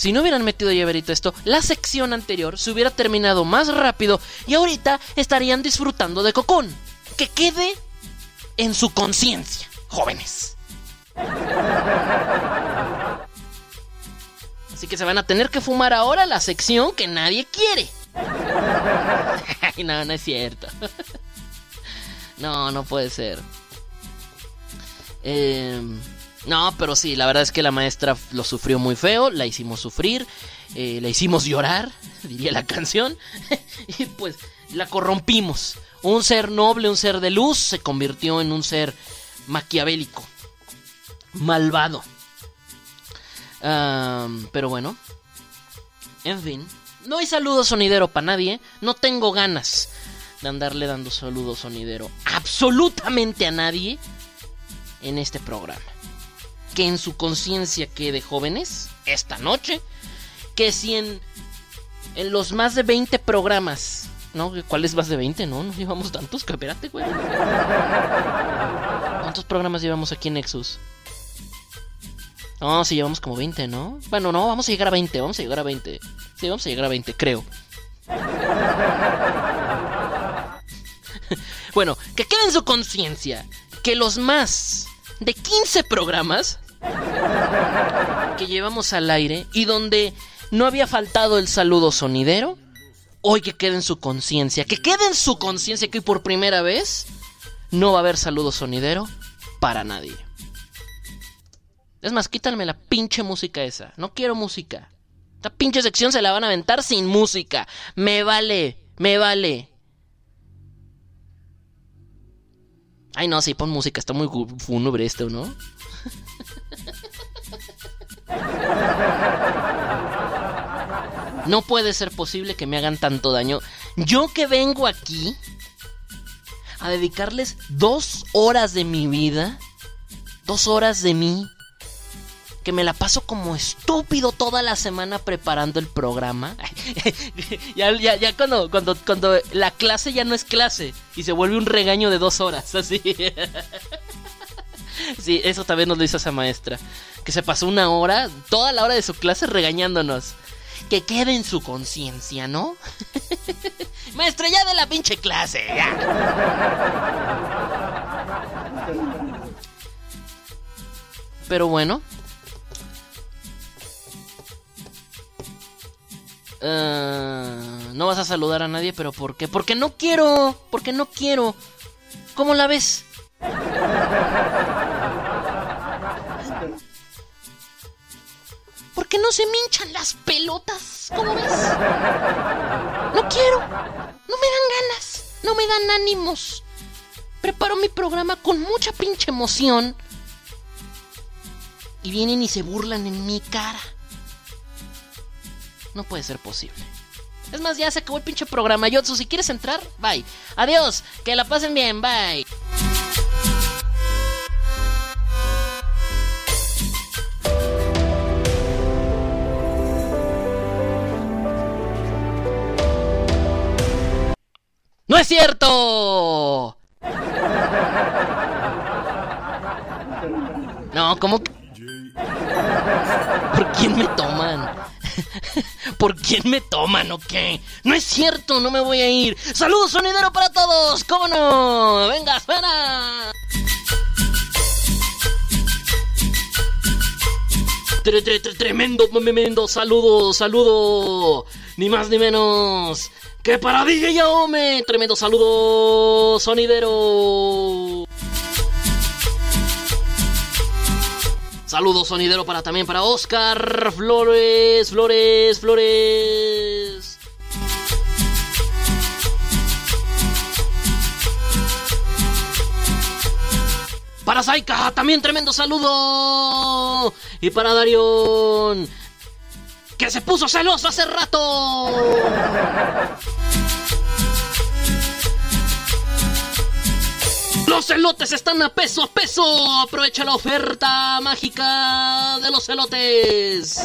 Si no hubieran metido llaverito esto, la sección anterior se hubiera terminado más rápido y ahorita estarían disfrutando de Cocón. Que quede en su conciencia, jóvenes. Así que se van a tener que fumar ahora la sección que nadie quiere. Ay, no, no es cierto. No, no puede ser. Eh, no, pero sí, la verdad es que la maestra lo sufrió muy feo, la hicimos sufrir, eh, la hicimos llorar, diría la canción, y pues la corrompimos. Un ser noble, un ser de luz, se convirtió en un ser maquiavélico, malvado. Pero bueno, en fin, no hay saludo sonidero para nadie, no tengo ganas de andarle dando saludo sonidero absolutamente a nadie en este programa que en su conciencia quede jóvenes esta noche. Que si en, en los más de 20 programas, ¿no? ¿Cuáles más de 20? No, no llevamos tantos, que espérate, güey. ¿Cuántos programas llevamos aquí en Nexus? No, si llevamos como 20, ¿no? Bueno, no, vamos a llegar a 20, vamos a llegar a 20. Sí, vamos a llegar a 20, creo. bueno, que quede en su conciencia que los más de 15 programas que llevamos al aire y donde no había faltado el saludo sonidero, hoy que quede en su conciencia, que quede en su conciencia que hoy por primera vez no va a haber saludo sonidero para nadie. Es más, quítanme la pinche música esa. No quiero música. Esta pinche sección se la van a aventar sin música. Me vale, me vale. Ay, no, sí, pon música. Está muy fúnebre esto, ¿no? No puede ser posible que me hagan tanto daño. Yo que vengo aquí a dedicarles dos horas de mi vida, dos horas de mí, que me la paso como estúpido toda la semana preparando el programa. ya, ya, ya cuando, cuando, cuando la clase ya no es clase y se vuelve un regaño de dos horas, así. sí, eso también nos lo hizo esa maestra. Que se pasó una hora, toda la hora de su clase regañándonos. Que quede en su conciencia, ¿no? Maestra, ya de la pinche clase, ya. Pero bueno. Eh, no vas a saludar a nadie, pero ¿por qué? Porque no quiero, porque no quiero. ¿Cómo la ves? ¿Por qué no se me hinchan las pelotas? ¿Cómo ves? No quiero. No me dan ganas. No me dan ánimos. Preparo mi programa con mucha pinche emoción. Y vienen y se burlan en mi cara. No puede ser posible. Es más, ya se acabó el pinche programa. Yotsu, si quieres entrar, bye. Adiós, que la pasen bien, bye. ¡No es cierto! No, ¿cómo? ¿Por quién me toman? ¿Por quién me toman o qué? No es cierto, no me voy a ir. ¡Saludos, sonidero para todos! ¿Cómo no? ¡Venga, tre- Tremendo, tremendo saludo, saludo. Ni más ni menos. ¡Que para DJ Yaome! Tremendo saludo, sonidero. Saludos, sonidero, para también para Oscar Flores, Flores, Flores. Para Saika, también tremendo saludo. Y para Darion, que se puso celoso hace rato. Los elotes están a peso a peso. Aprovecha la oferta mágica de los elotes.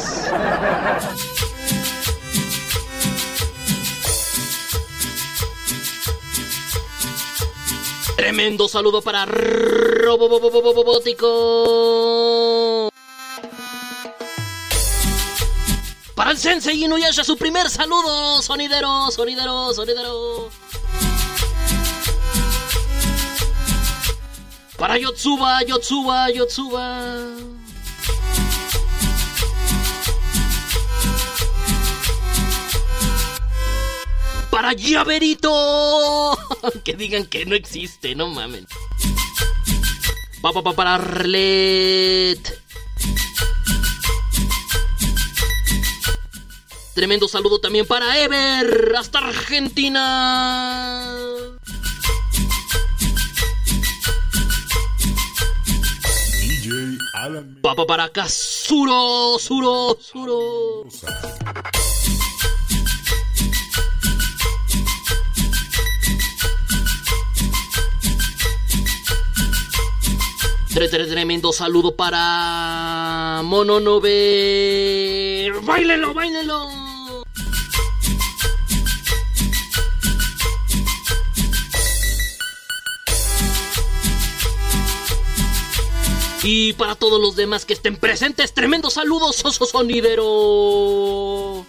Tremendo saludo para Robótico. Para el Sensei Inuyasha, su primer saludo. Sonidero, sonidero, sonidero. Para Yotsuba, Yotsuba, Yotsuba. Para Llaverito. que digan que no existe, no mamen. Pa, pa, pa, para Arlet. Tremendo saludo también para Ever, hasta Argentina. Papa para acá, Suro. Tre- tre- Tremendo saludo para Mononove. ¡Báilelo, báilelo! Y para todos los demás que estén presentes, tremendo saludo, Soso Sonidero.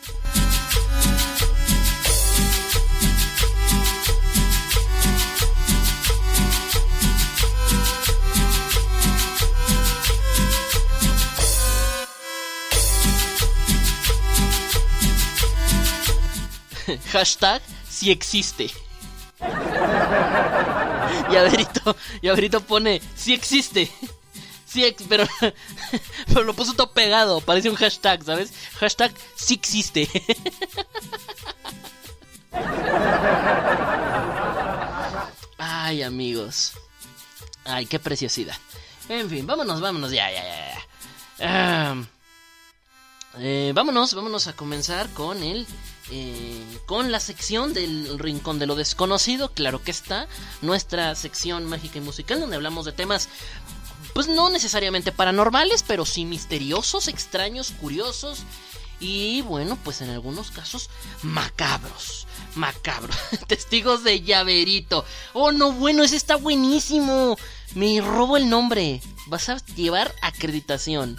Hashtag si existe. Llaverito, Llaverito pone si existe. Pero, pero lo puso todo pegado. Parece un hashtag, ¿sabes? Hashtag sí existe. Ay, amigos. Ay, qué preciosidad. En fin, vámonos, vámonos, ya, ya, ya. eh, vámonos, vámonos a comenzar con el. eh, con la sección del Rincón de lo Desconocido, claro que está, nuestra sección mágica y musical donde hablamos de temas pues no necesariamente paranormales, pero sí misteriosos, extraños, curiosos y bueno, pues en algunos casos macabros. Macabros. Testigos de llaverito. Oh, no, bueno, ese está buenísimo. Me robo el nombre. Vas a llevar acreditación.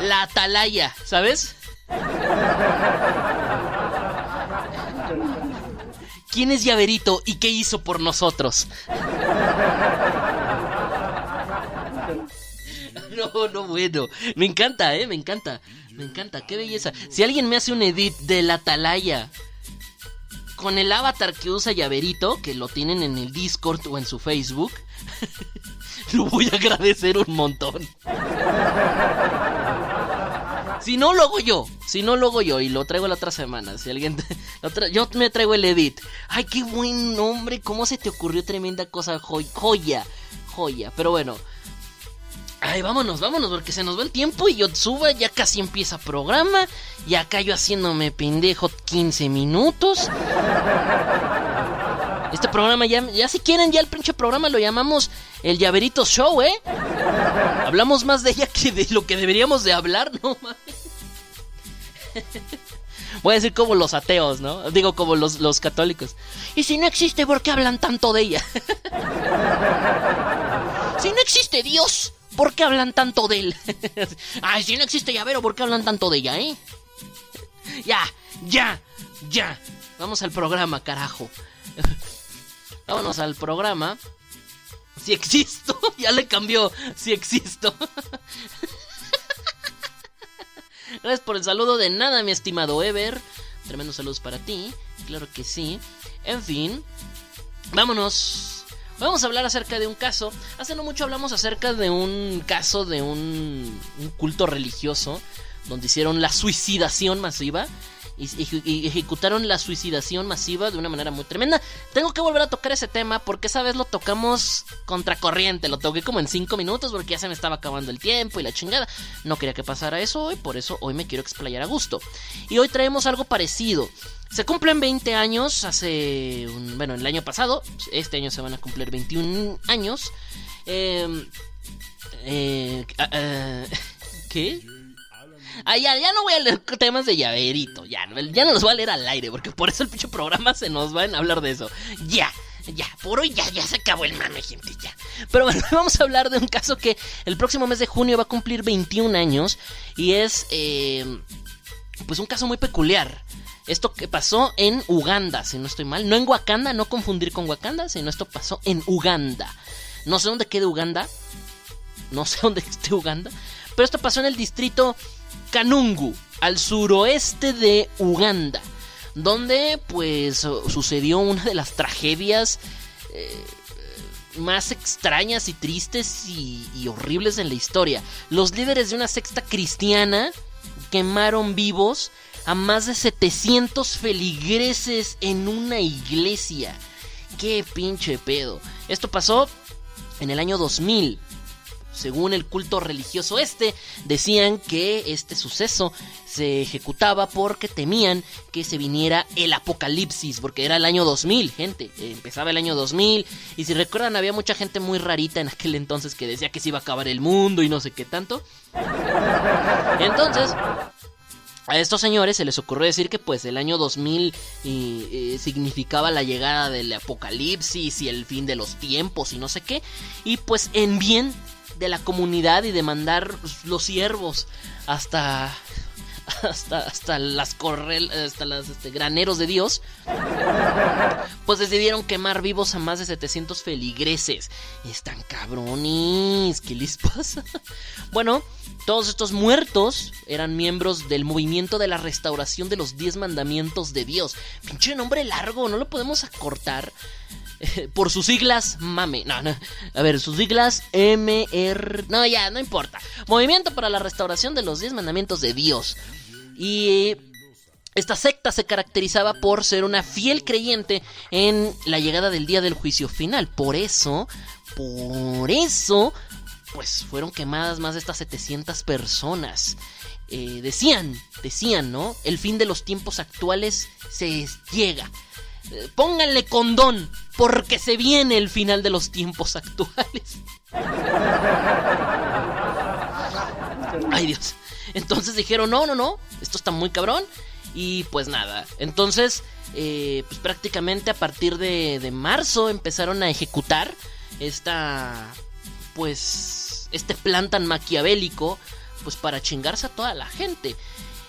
La atalaya, ¿sabes? ¿Quién es llaverito y qué hizo por nosotros? No, no, bueno. Me encanta, eh, me encanta. Me encanta, qué belleza. Si alguien me hace un edit de la atalaya con el avatar que usa Llaverito, que lo tienen en el Discord o en su Facebook, lo voy a agradecer un montón. Si no, lo hago yo. Si no, luego yo y lo traigo la otra semana. Si alguien. yo me traigo el edit. Ay, qué buen nombre. ¿Cómo se te ocurrió tremenda cosa? Joy- joya. Joya. Pero bueno. Ay, vámonos, vámonos, porque se nos va el tiempo y yo suba, ya casi empieza programa. Y acá yo haciéndome pendejo 15 minutos. Este programa ya, ya si quieren, ya el pinche programa lo llamamos el Llaverito Show, ¿eh? Hablamos más de ella que de lo que deberíamos de hablar, no mames. Voy a decir como los ateos, ¿no? Digo como los, los católicos. Y si no existe, ¿por qué hablan tanto de ella? si no existe Dios, ¿por qué hablan tanto de él? Ay, si no existe llavero, ¿por qué hablan tanto de ella, eh? Ya, ya, ya. Vamos al programa, carajo. Vámonos al programa. Si existo, ya le cambió. Si existo. Gracias por el saludo de nada, mi estimado Ever. Tremendos saludos para ti. Claro que sí. En fin, vámonos. Vamos a hablar acerca de un caso. Hace no mucho hablamos acerca de un caso de un, culto religioso donde hicieron la suicidación masiva y ejecutaron la suicidación masiva de una manera muy tremenda. Tengo que volver a tocar ese tema porque esa vez lo tocamos contracorriente. Lo toqué como en 5 minutos porque ya se me estaba acabando el tiempo y la chingada. No quería que pasara eso hoy, por eso hoy me quiero explayar a gusto. Y hoy traemos algo parecido. Se cumplen 20 años hace. un- bueno, el año pasado. Este año se van a cumplir 21 años. Eh, eh, ah, ¿Qué? Ah, ya, ya no voy a leer temas de llaverito. Ya, no- ya no los voy a leer al aire. Porque por eso el pinche programa se nos va a hablar de eso. Ya, ya, por hoy ya, ya se acabó el mame, gente, ya. Pero bueno, vamos a hablar de un caso que el próximo mes de junio va a cumplir 21 años. Y es, eh, pues, un caso muy peculiar. Esto que pasó en Uganda, si no estoy mal. No en Wakanda, no confundir con Wakanda, sino esto pasó en Uganda. No sé dónde quede Uganda. No sé dónde esté Uganda. Pero esto pasó en el distrito Kanungu, al suroeste de Uganda. Donde pues sucedió una de las tragedias eh, más extrañas y tristes y, y horribles en la historia. Los líderes de una secta cristiana quemaron vivos a más de 700 feligreses en una iglesia. Qué pinche pedo. Esto pasó en el año 2000. Según el culto religioso este, decían que este suceso se ejecutaba porque temían que se viniera el apocalipsis, porque era el año 2000, gente, empezaba el año 2000, y si recuerdan había mucha gente muy rarita en aquel entonces que decía que se iba a acabar el mundo y no sé qué tanto. Entonces, a estos señores se les ocurrió decir que pues el año 2000 y, eh, significaba la llegada del apocalipsis y el fin de los tiempos y no sé qué. Y pues en bien de la comunidad y de mandar los siervos hasta hasta hasta las correl hasta las este, graneros de Dios pues decidieron quemar vivos a más de 700 feligreses están cabrones qué les pasa bueno todos estos muertos eran miembros del movimiento de la restauración de los 10 mandamientos de Dios pinche nombre largo no lo podemos acortar por sus siglas, mame. No, no. A ver, sus siglas MR. No, ya, no importa. Movimiento para la restauración de los 10 mandamientos de Dios. Y esta secta se caracterizaba por ser una fiel creyente en la llegada del día del juicio final. Por eso, por eso, pues fueron quemadas más de estas 700 personas. Eh, decían, decían, ¿no? El fin de los tiempos actuales se llega. Eh, Pónganle condón, porque se viene el final de los tiempos actuales. Ay Dios. Entonces dijeron, no, no, no, esto está muy cabrón. Y pues nada, entonces, eh, pues prácticamente a partir de, de marzo empezaron a ejecutar esta, pues, este plan tan maquiavélico, pues para chingarse a toda la gente.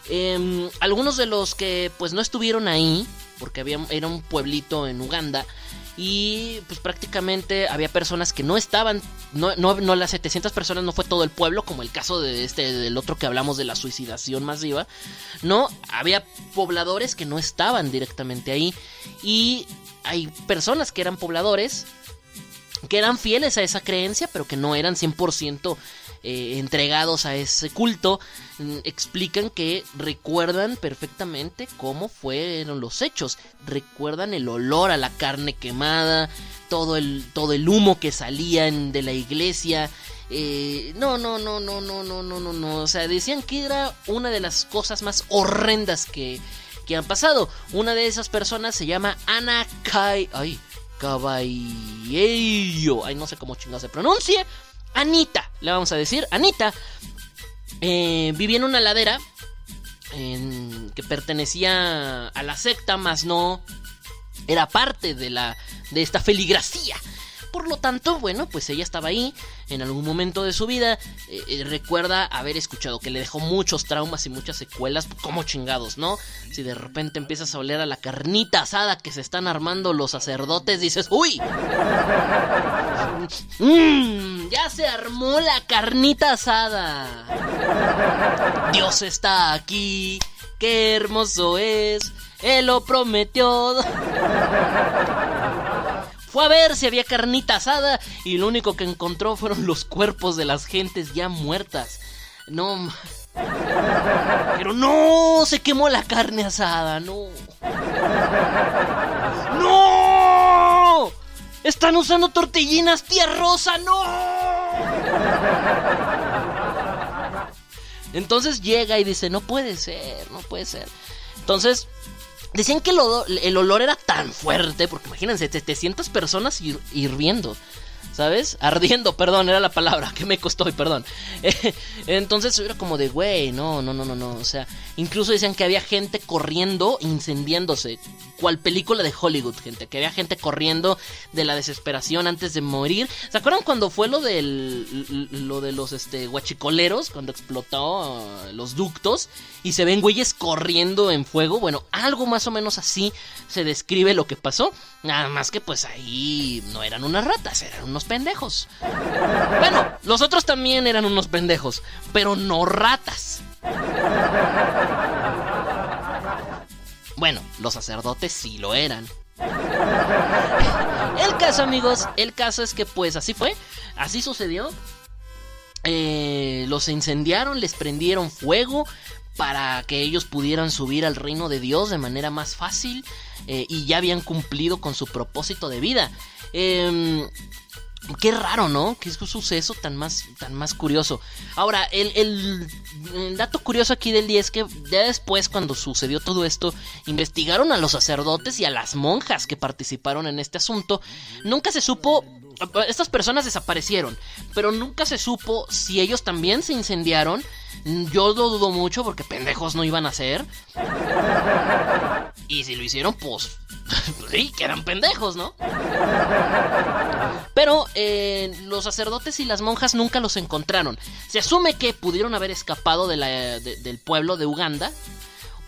Em, algunos de los que pues no estuvieron ahí, porque había, era un pueblito en Uganda, y pues prácticamente había personas que no estaban, no, no, no las 700 personas no fue todo el pueblo, como el caso de este, del otro que hablamos de la suicidación masiva, no, había pobladores que no estaban directamente ahí, y hay personas que eran pobladores, que eran fieles a esa creencia, pero que no eran 100% eh, entregados a ese culto mm, explican que recuerdan perfectamente cómo fueron los hechos. Recuerdan el olor a la carne quemada, todo el, todo el humo que salía de la iglesia. Eh, no, no, no, no, no, no, no, no, no. O sea, decían que era una de las cosas más horrendas que, que han pasado. Una de esas personas se llama Ana Kai. Ay, Caballero. Ay, no sé cómo chingado se pronuncia. Anita, le vamos a decir. Anita eh, vivía en una ladera en- que pertenecía a la secta, más no era parte de la de esta feligrafía. Por lo tanto, bueno, pues ella estaba ahí en algún momento de su vida. eh, eh, recuerda haber escuchado que le dejó muchos traumas y muchas secuelas. Como chingados, ¿no? Si de repente empiezas a oler a la carnita asada que se están armando los sacerdotes, dices, ¡Uy! ¡Mmm! Ya se armó la carnita asada. Dios está aquí. Qué hermoso es. Él lo prometió. Fue a ver si había carnita asada y lo único que encontró fueron los cuerpos de las gentes ya muertas. No. Pero no, se quemó la carne asada, no. ¡No! Están usando tortillinas tía Rosa, no. Entonces llega y dice, no puede ser, no puede ser. Entonces, decían que el olor, el olor era tan fuerte, porque imagínense, 700 personas hir- hirviendo. ¿Sabes? Ardiendo, perdón, era la palabra que me costó, perdón. Entonces era como de, güey, no, no, no, no, no. O sea, incluso decían que había gente corriendo, incendiándose. Cual película de Hollywood, gente. Que había gente corriendo de la desesperación antes de morir. ¿Se acuerdan cuando fue lo del. lo de los este guachicoleros? Cuando explotó uh, los ductos. Y se ven güeyes corriendo en fuego. Bueno, algo más o menos así se describe lo que pasó. Nada más que pues ahí no eran unas ratas, eran unos pendejos. Bueno, los otros también eran unos pendejos, pero no ratas. Bueno, los sacerdotes sí lo eran. El caso, amigos, el caso es que pues así fue, así sucedió. Eh, los incendiaron, les prendieron fuego para que ellos pudieran subir al reino de Dios de manera más fácil eh, y ya habían cumplido con su propósito de vida. Em, Qué raro, ¿no? Qué suceso tan más, tan más curioso. Ahora, el dato curioso aquí del día es que ya después, cuando sucedió todo esto, investigaron a los sacerdotes y a las monjas que participaron en este asunto. Nunca se supo. Estas personas desaparecieron, pero nunca se supo si ellos también se incendiaron. Yo lo dudo mucho porque pendejos no iban a ser. Y si lo hicieron, pues. sí, que eran pendejos, ¿no? Pero eh, los sacerdotes y las monjas nunca los encontraron. Se asume que pudieron haber escapado del pueblo de Uganda.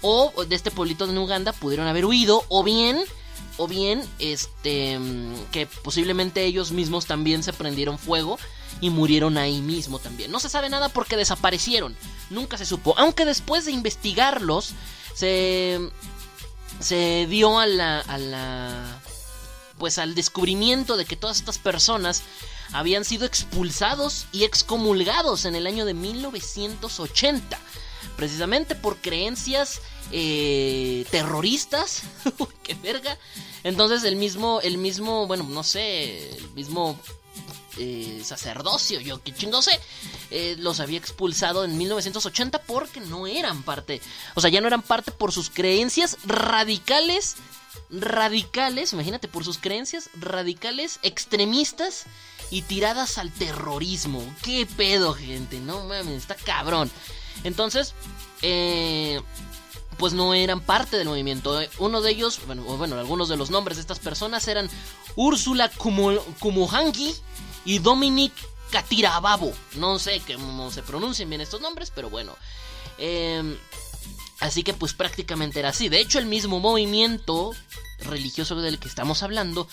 O de este pueblito de Uganda pudieron haber huido. O bien. O bien, este. Que posiblemente ellos mismos también se prendieron fuego. Y murieron ahí mismo también. No se sabe nada porque desaparecieron. Nunca se supo. Aunque después de investigarlos. Se. Se dio a la. a la pues al descubrimiento de que todas estas personas habían sido expulsados y excomulgados en el año de 1980, precisamente por creencias eh, terroristas, qué verga. Entonces el mismo, el mismo, bueno, no sé, el mismo eh, sacerdocio, yo qué chingo sé, eh, los había expulsado en 1980 porque no eran parte, o sea, ya no eran parte por sus creencias radicales radicales, imagínate, por sus creencias radicales, extremistas y tiradas al terrorismo. ¿Qué pedo, gente? No mames, está cabrón. Entonces, eh, pues no eran parte del movimiento. Uno de ellos, bueno, bueno, algunos de los nombres de estas personas eran Úrsula Kumuhangi y Dominic Katirababo. No sé cómo se pronuncian bien estos nombres, pero bueno. Eh, Así que pues prácticamente era así. De hecho el mismo movimiento religioso del que estamos hablando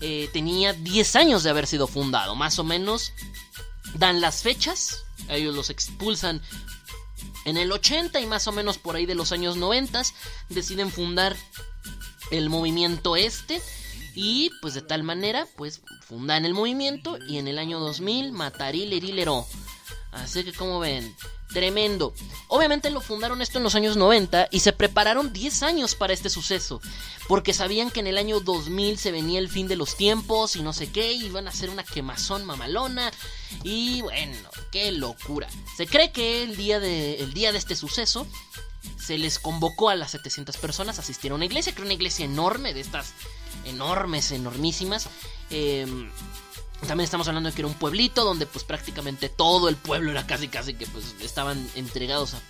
eh, tenía 10 años de haber sido fundado. Más o menos dan las fechas. Ellos los expulsan en el 80 y más o menos por ahí de los años 90 deciden fundar el movimiento este. Y pues de tal manera pues fundan el movimiento y en el año 2000 Matarile Rilero Así que como ven, tremendo. Obviamente lo fundaron esto en los años 90 y se prepararon 10 años para este suceso, porque sabían que en el año 2000 se venía el fin de los tiempos y no sé qué, y iban a hacer una quemazón mamalona y bueno, qué locura. Se cree que el día de, el día de este suceso se les convocó a las 700 personas a asistir a una iglesia, que era una iglesia enorme, de estas enormes, enormísimas. Em, también estamos hablando de que era un pueblito donde pues prácticamente todo el pueblo era casi casi que pues estaban entregados a,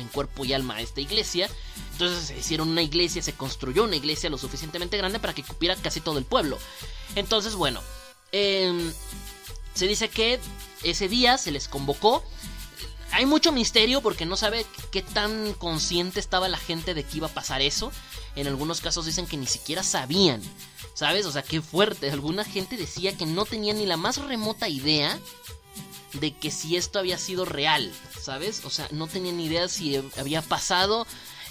en cuerpo y alma a esta iglesia. Entonces se hicieron una iglesia, se construyó una iglesia lo suficientemente grande para que cupiera casi todo el pueblo. Entonces bueno, em, se dice que ese día se les convocó. Hay mucho misterio porque no sabe qué tan consciente estaba la gente de que iba a pasar eso. En algunos casos dicen que ni siquiera sabían. ¿Sabes? O sea, qué fuerte. Alguna gente decía que no tenía ni la más remota idea de que si esto había sido real. ¿Sabes? O sea, no tenían ni idea si había pasado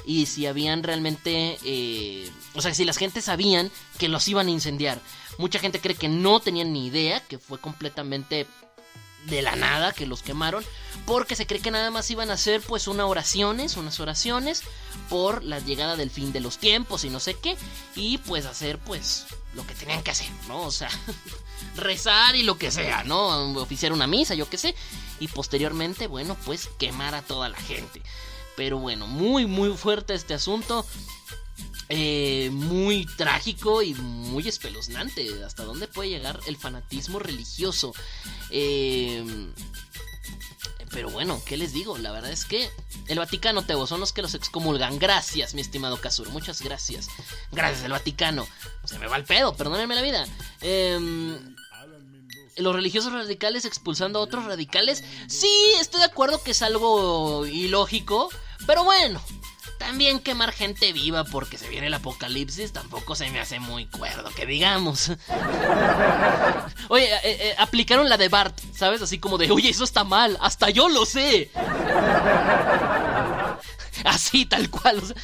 y si habían realmente... eh, o sea, si las gentes sabían que los iban a incendiar. Mucha gente cree que no tenían ni idea, que fue completamente de la nada que los quemaron porque se cree que nada más iban a hacer pues unas oraciones, unas oraciones por la llegada del fin de los tiempos y no sé qué y pues hacer pues lo que tenían que hacer, ¿no? O sea, rezar y lo que sea, ¿no? Oficiar una misa, yo qué sé y posteriormente, bueno, pues quemar a toda la gente. Pero bueno, muy muy fuerte este asunto. Eh, muy trágico y muy espeluznante. ¿Hasta dónde puede llegar el fanatismo religioso? Eh, pero bueno, ¿qué les digo? La verdad es que el Vaticano, Tebo, son los que los excomulgan. Gracias, mi estimado Kazuro. Muchas gracias. Gracias, el Vaticano. Se me va el pedo, perdónenme la vida. Eh, los religiosos radicales expulsando a otros radicales. Sí, estoy de acuerdo que es algo ilógico. Pero bueno, también quemar gente viva porque se viene el apocalipsis tampoco se me hace muy cuerdo, que digamos. Oye, eh, eh, aplicaron la de Bart, ¿sabes? Así como de, oye, eso está mal, hasta yo lo sé. Así, tal cual. o sea,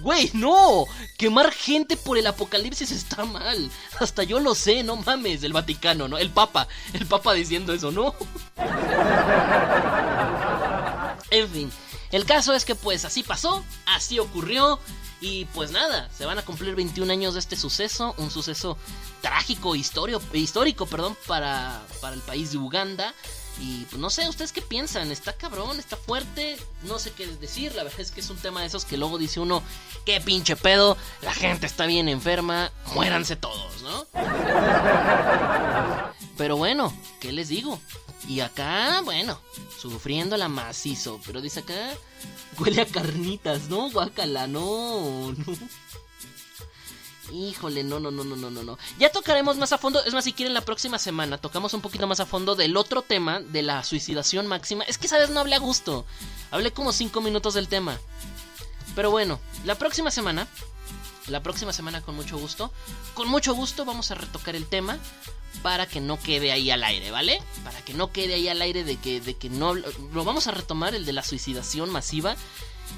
Güey, no. Quemar gente por el apocalipsis está mal. Hasta yo lo sé, no mames. El Vaticano, ¿no? El Papa. El Papa diciendo eso, ¿no? En fin. El caso es que pues así pasó, así ocurrió y pues nada, se van a cumplir 21 años de este suceso, un suceso trágico, historio, histórico, perdón, para, para el país de Uganda. Y pues no sé, ¿ustedes qué piensan? ¿Está cabrón? ¿Está fuerte? No sé qué decir, la verdad es que es un tema de esos que luego dice uno, qué pinche pedo, la gente está bien enferma, muéranse todos, ¿no? Pero bueno, ¿qué les digo? Y acá, bueno, sufriendo la macizo. Pero dice acá, huele a carnitas, ¿no? Guácala, no, no. Híjole, no, no, no, no, no, no. Ya tocaremos más a fondo. Es más, si quieren, la próxima semana tocamos un poquito más a fondo del otro tema de la suicidación máxima. Es que, ¿sabes? No hablé a gusto. Hablé como 5 minutos del tema. Pero bueno, la próxima semana. La próxima semana, con mucho gusto. Con mucho gusto vamos a retocar el tema para que no quede ahí al aire, ¿vale? Para que no quede ahí al aire de que, de que no... Lo vamos a retomar, el de la suicidación masiva.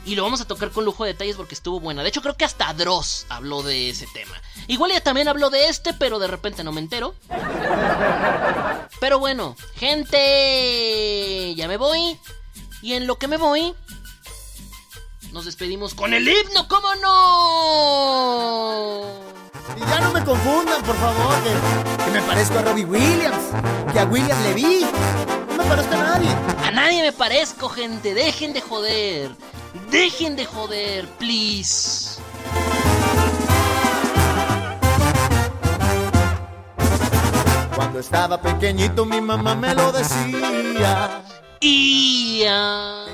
Y lo vamos a tocar con lujo de detalles porque estuvo buena. De hecho, creo que hasta Dross habló de ese tema. Igual ella también habló de este, pero de repente no me entero. Pero bueno, gente, ya me voy. Y en lo que me voy, nos despedimos con el himno, ¿cómo no? Y ya no me confundan, por favor, que, que me parezco a Robbie Williams, que a William Levy. No me parezco a nadie. A nadie me parezco, gente. Dejen de joder. Dejen de joder, please. Cuando estaba pequeñito mi mamá me lo decía. Ia.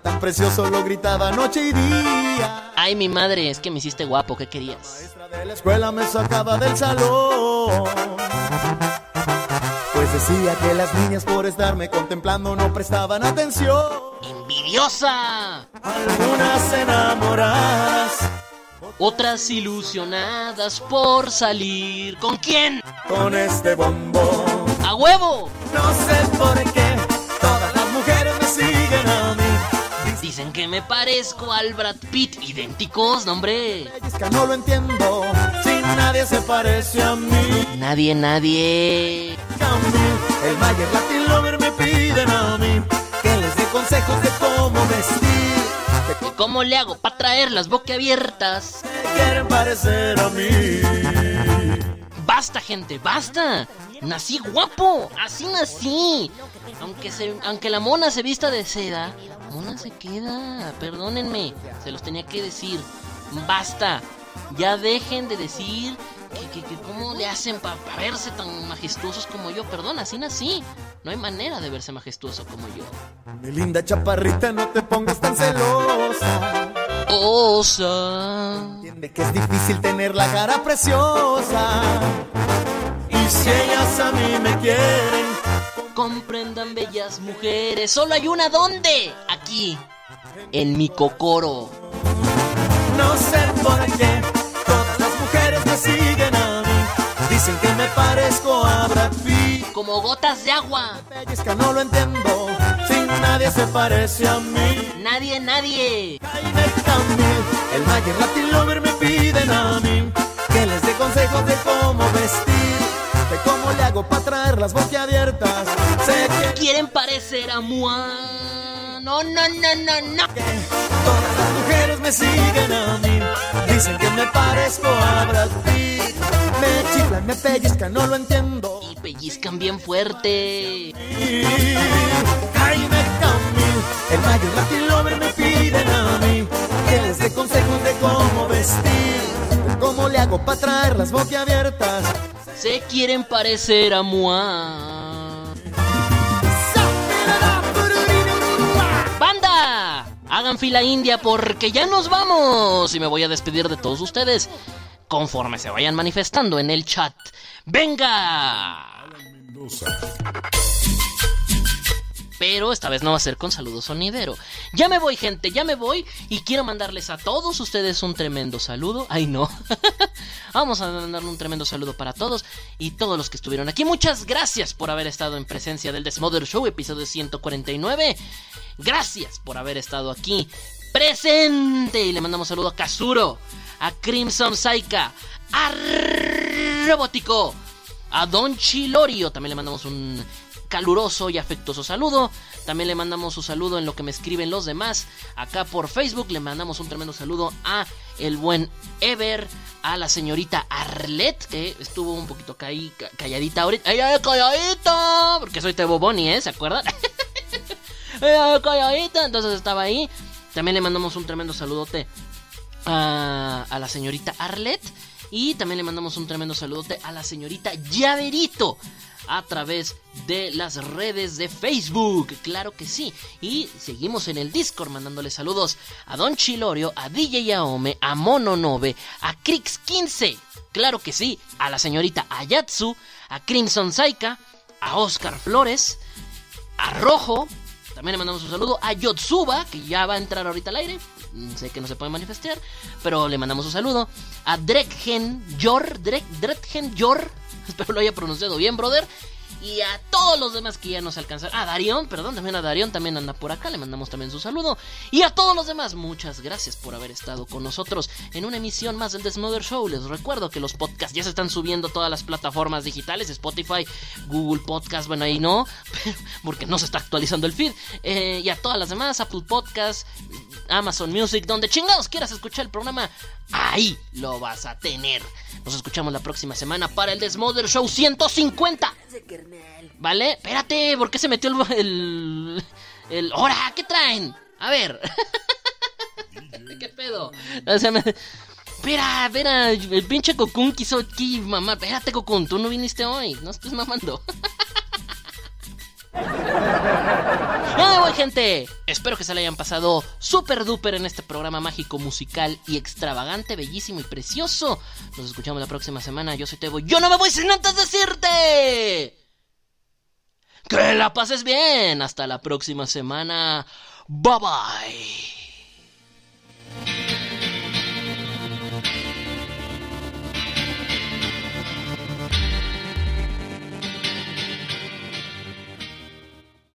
Tan precioso lo gritaba noche y día. Ay, mi madre, es que me hiciste guapo, ¿qué querías? De la escuela me sacaba del salón. Pues decía que las niñas por estarme contemplando no prestaban atención. ¡Envidiosa! Algunas enamoradas. Otras ilusionadas por salir. ¿Con quién? Con este bombón. ¡A huevo! No sé por qué Dicen que me parezco al Brad Pitt. Idénticos, no, hombre. Es que no lo entiendo. Si nadie se parece a mí. Nadie, nadie. El Mayer Latin Lover me piden a mí. consejos de cómo vestir. ¿Y ¿Cómo le hago para traer las boquiabiertas? Quieren parecer a mí. Basta, gente, basta. Nací guapo, así nací. Aunque, se, aunque la mona se vista de seda, mona se queda. Perdónenme, se los tenía que decir. Basta. Ya dejen de decir que, que, que cómo le hacen para verse tan majestuosos como yo. Perdón, así nací. No hay manera de verse majestuoso como yo. Mi linda chaparrita, no te pongas tan celosa. Osa. Entiende que es difícil tener la cara preciosa. Y si ellas a mí me quieren, Comprendan, bellas mujeres. Solo hay una ¿dónde? Aquí. En mi cocoro. no sé por qué todas las mujeres me siguen a mí. Dicen que me parezco a Brad Pitt. Como gotas de agua. Pellizca, no lo entiendo. Nadie se parece a mí. Nadie, nadie. Camil, el Mayer Latin Lover me piden a mí que les dé consejos de cómo vestir, de cómo le hago para traer las boquiabiertas. Sé que Quieren parecer a Mua. No, no, no, no, no. todas las mujeres me siguen a mí, dicen que me parezco a Brad Pitt. Me chiflan, me pellizcan, no lo entiendo. Y pellizcan bien fuerte. Jaime Camil, el Mayer Latin Lover me piden a mí que les dé consejos de cómo vestir, cómo le hago para traer las boquiabiertas. Se quieren parecer a Mua. ¡Banda! Hagan fila india porque ya nos vamos. Y me voy a despedir de todos ustedes conforme se vayan manifestando en el chat. ¡Venga! Pero esta vez no va a ser con saludo sonidero. Ya me voy, gente, ya me voy. Y quiero mandarles a todos ustedes un tremendo saludo. Ay, no. Vamos a mandarle un tremendo saludo para todos y todos los que estuvieron aquí. Muchas gracias por haber estado en presencia del Desmother Show, episodio 149. Gracias por haber estado aquí presente. Y le mandamos saludo a Kazuro, a Crimson Saika, a Robótico, a Don Chilorio. También le mandamos un caluroso y afectuoso saludo. También le mandamos un saludo en lo que me escriben los demás. Acá por Facebook le mandamos un tremendo saludo a el buen Ever, a la señorita Arlet, que estuvo un poquito calladita ahorita. ¡Ay, ay, calladita! Porque soy Tebo Boni, ¿eh? ¿Se acuerdan? ¡Ay, ay, calladita! Entonces estaba ahí. También le mandamos un tremendo saludote a, a la señorita Arlet. Y también le mandamos un tremendo saludote a la señorita Llaverito a través de las redes de Facebook. Claro que sí. Y seguimos en el Discord mandándole saludos a Don Chilorio, a DJ Aome, a Mononobe, a Crix15. Claro que sí. A la señorita Ayatsu, a Crimson Saika, a Oscar Flores, a Rojo. También le mandamos un saludo a Yotsuba, que ya va a entrar ahorita al aire. Sé que no se puede manifestar, pero le mandamos un saludo. A Drekgen Yor, Drek, Drekgen Yor, espero lo haya pronunciado bien, brother. Y a todos los demás que ya nos alcanzaron. A Darion, perdón, también a Darion también anda por acá. Le mandamos también su saludo. Y a todos los demás, muchas gracias por haber estado con nosotros en una emisión más del Desmother Show. Les recuerdo que los podcasts ya se están subiendo todas las plataformas digitales: Spotify, Google Podcast. Bueno, ahí no, porque no se está actualizando el feed. Eh, y a todas las demás: Apple Podcast, Amazon Music, donde chingados quieras escuchar el programa. Ahí lo vas a tener. Nos escuchamos la próxima semana para el Desmother Show 150. ¿Vale? Espérate, ¿por qué se metió el... el, el... ¡Hora! ¿Qué traen? A ver. ¿Qué pedo? O sea, me- Espera, espera, el pinche Cocoon quiso aquí, mamá. Espérate, Cocoon, tú no viniste hoy. No estés mamando. Ya me voy, gente. Espero que se le hayan pasado super duper en este programa mágico, musical y extravagante, bellísimo y precioso. Nos escuchamos la próxima semana. Yo soy Tebo. Yo no me voy sin antes decirte. Que la pases bien. Hasta la próxima semana. Bye bye.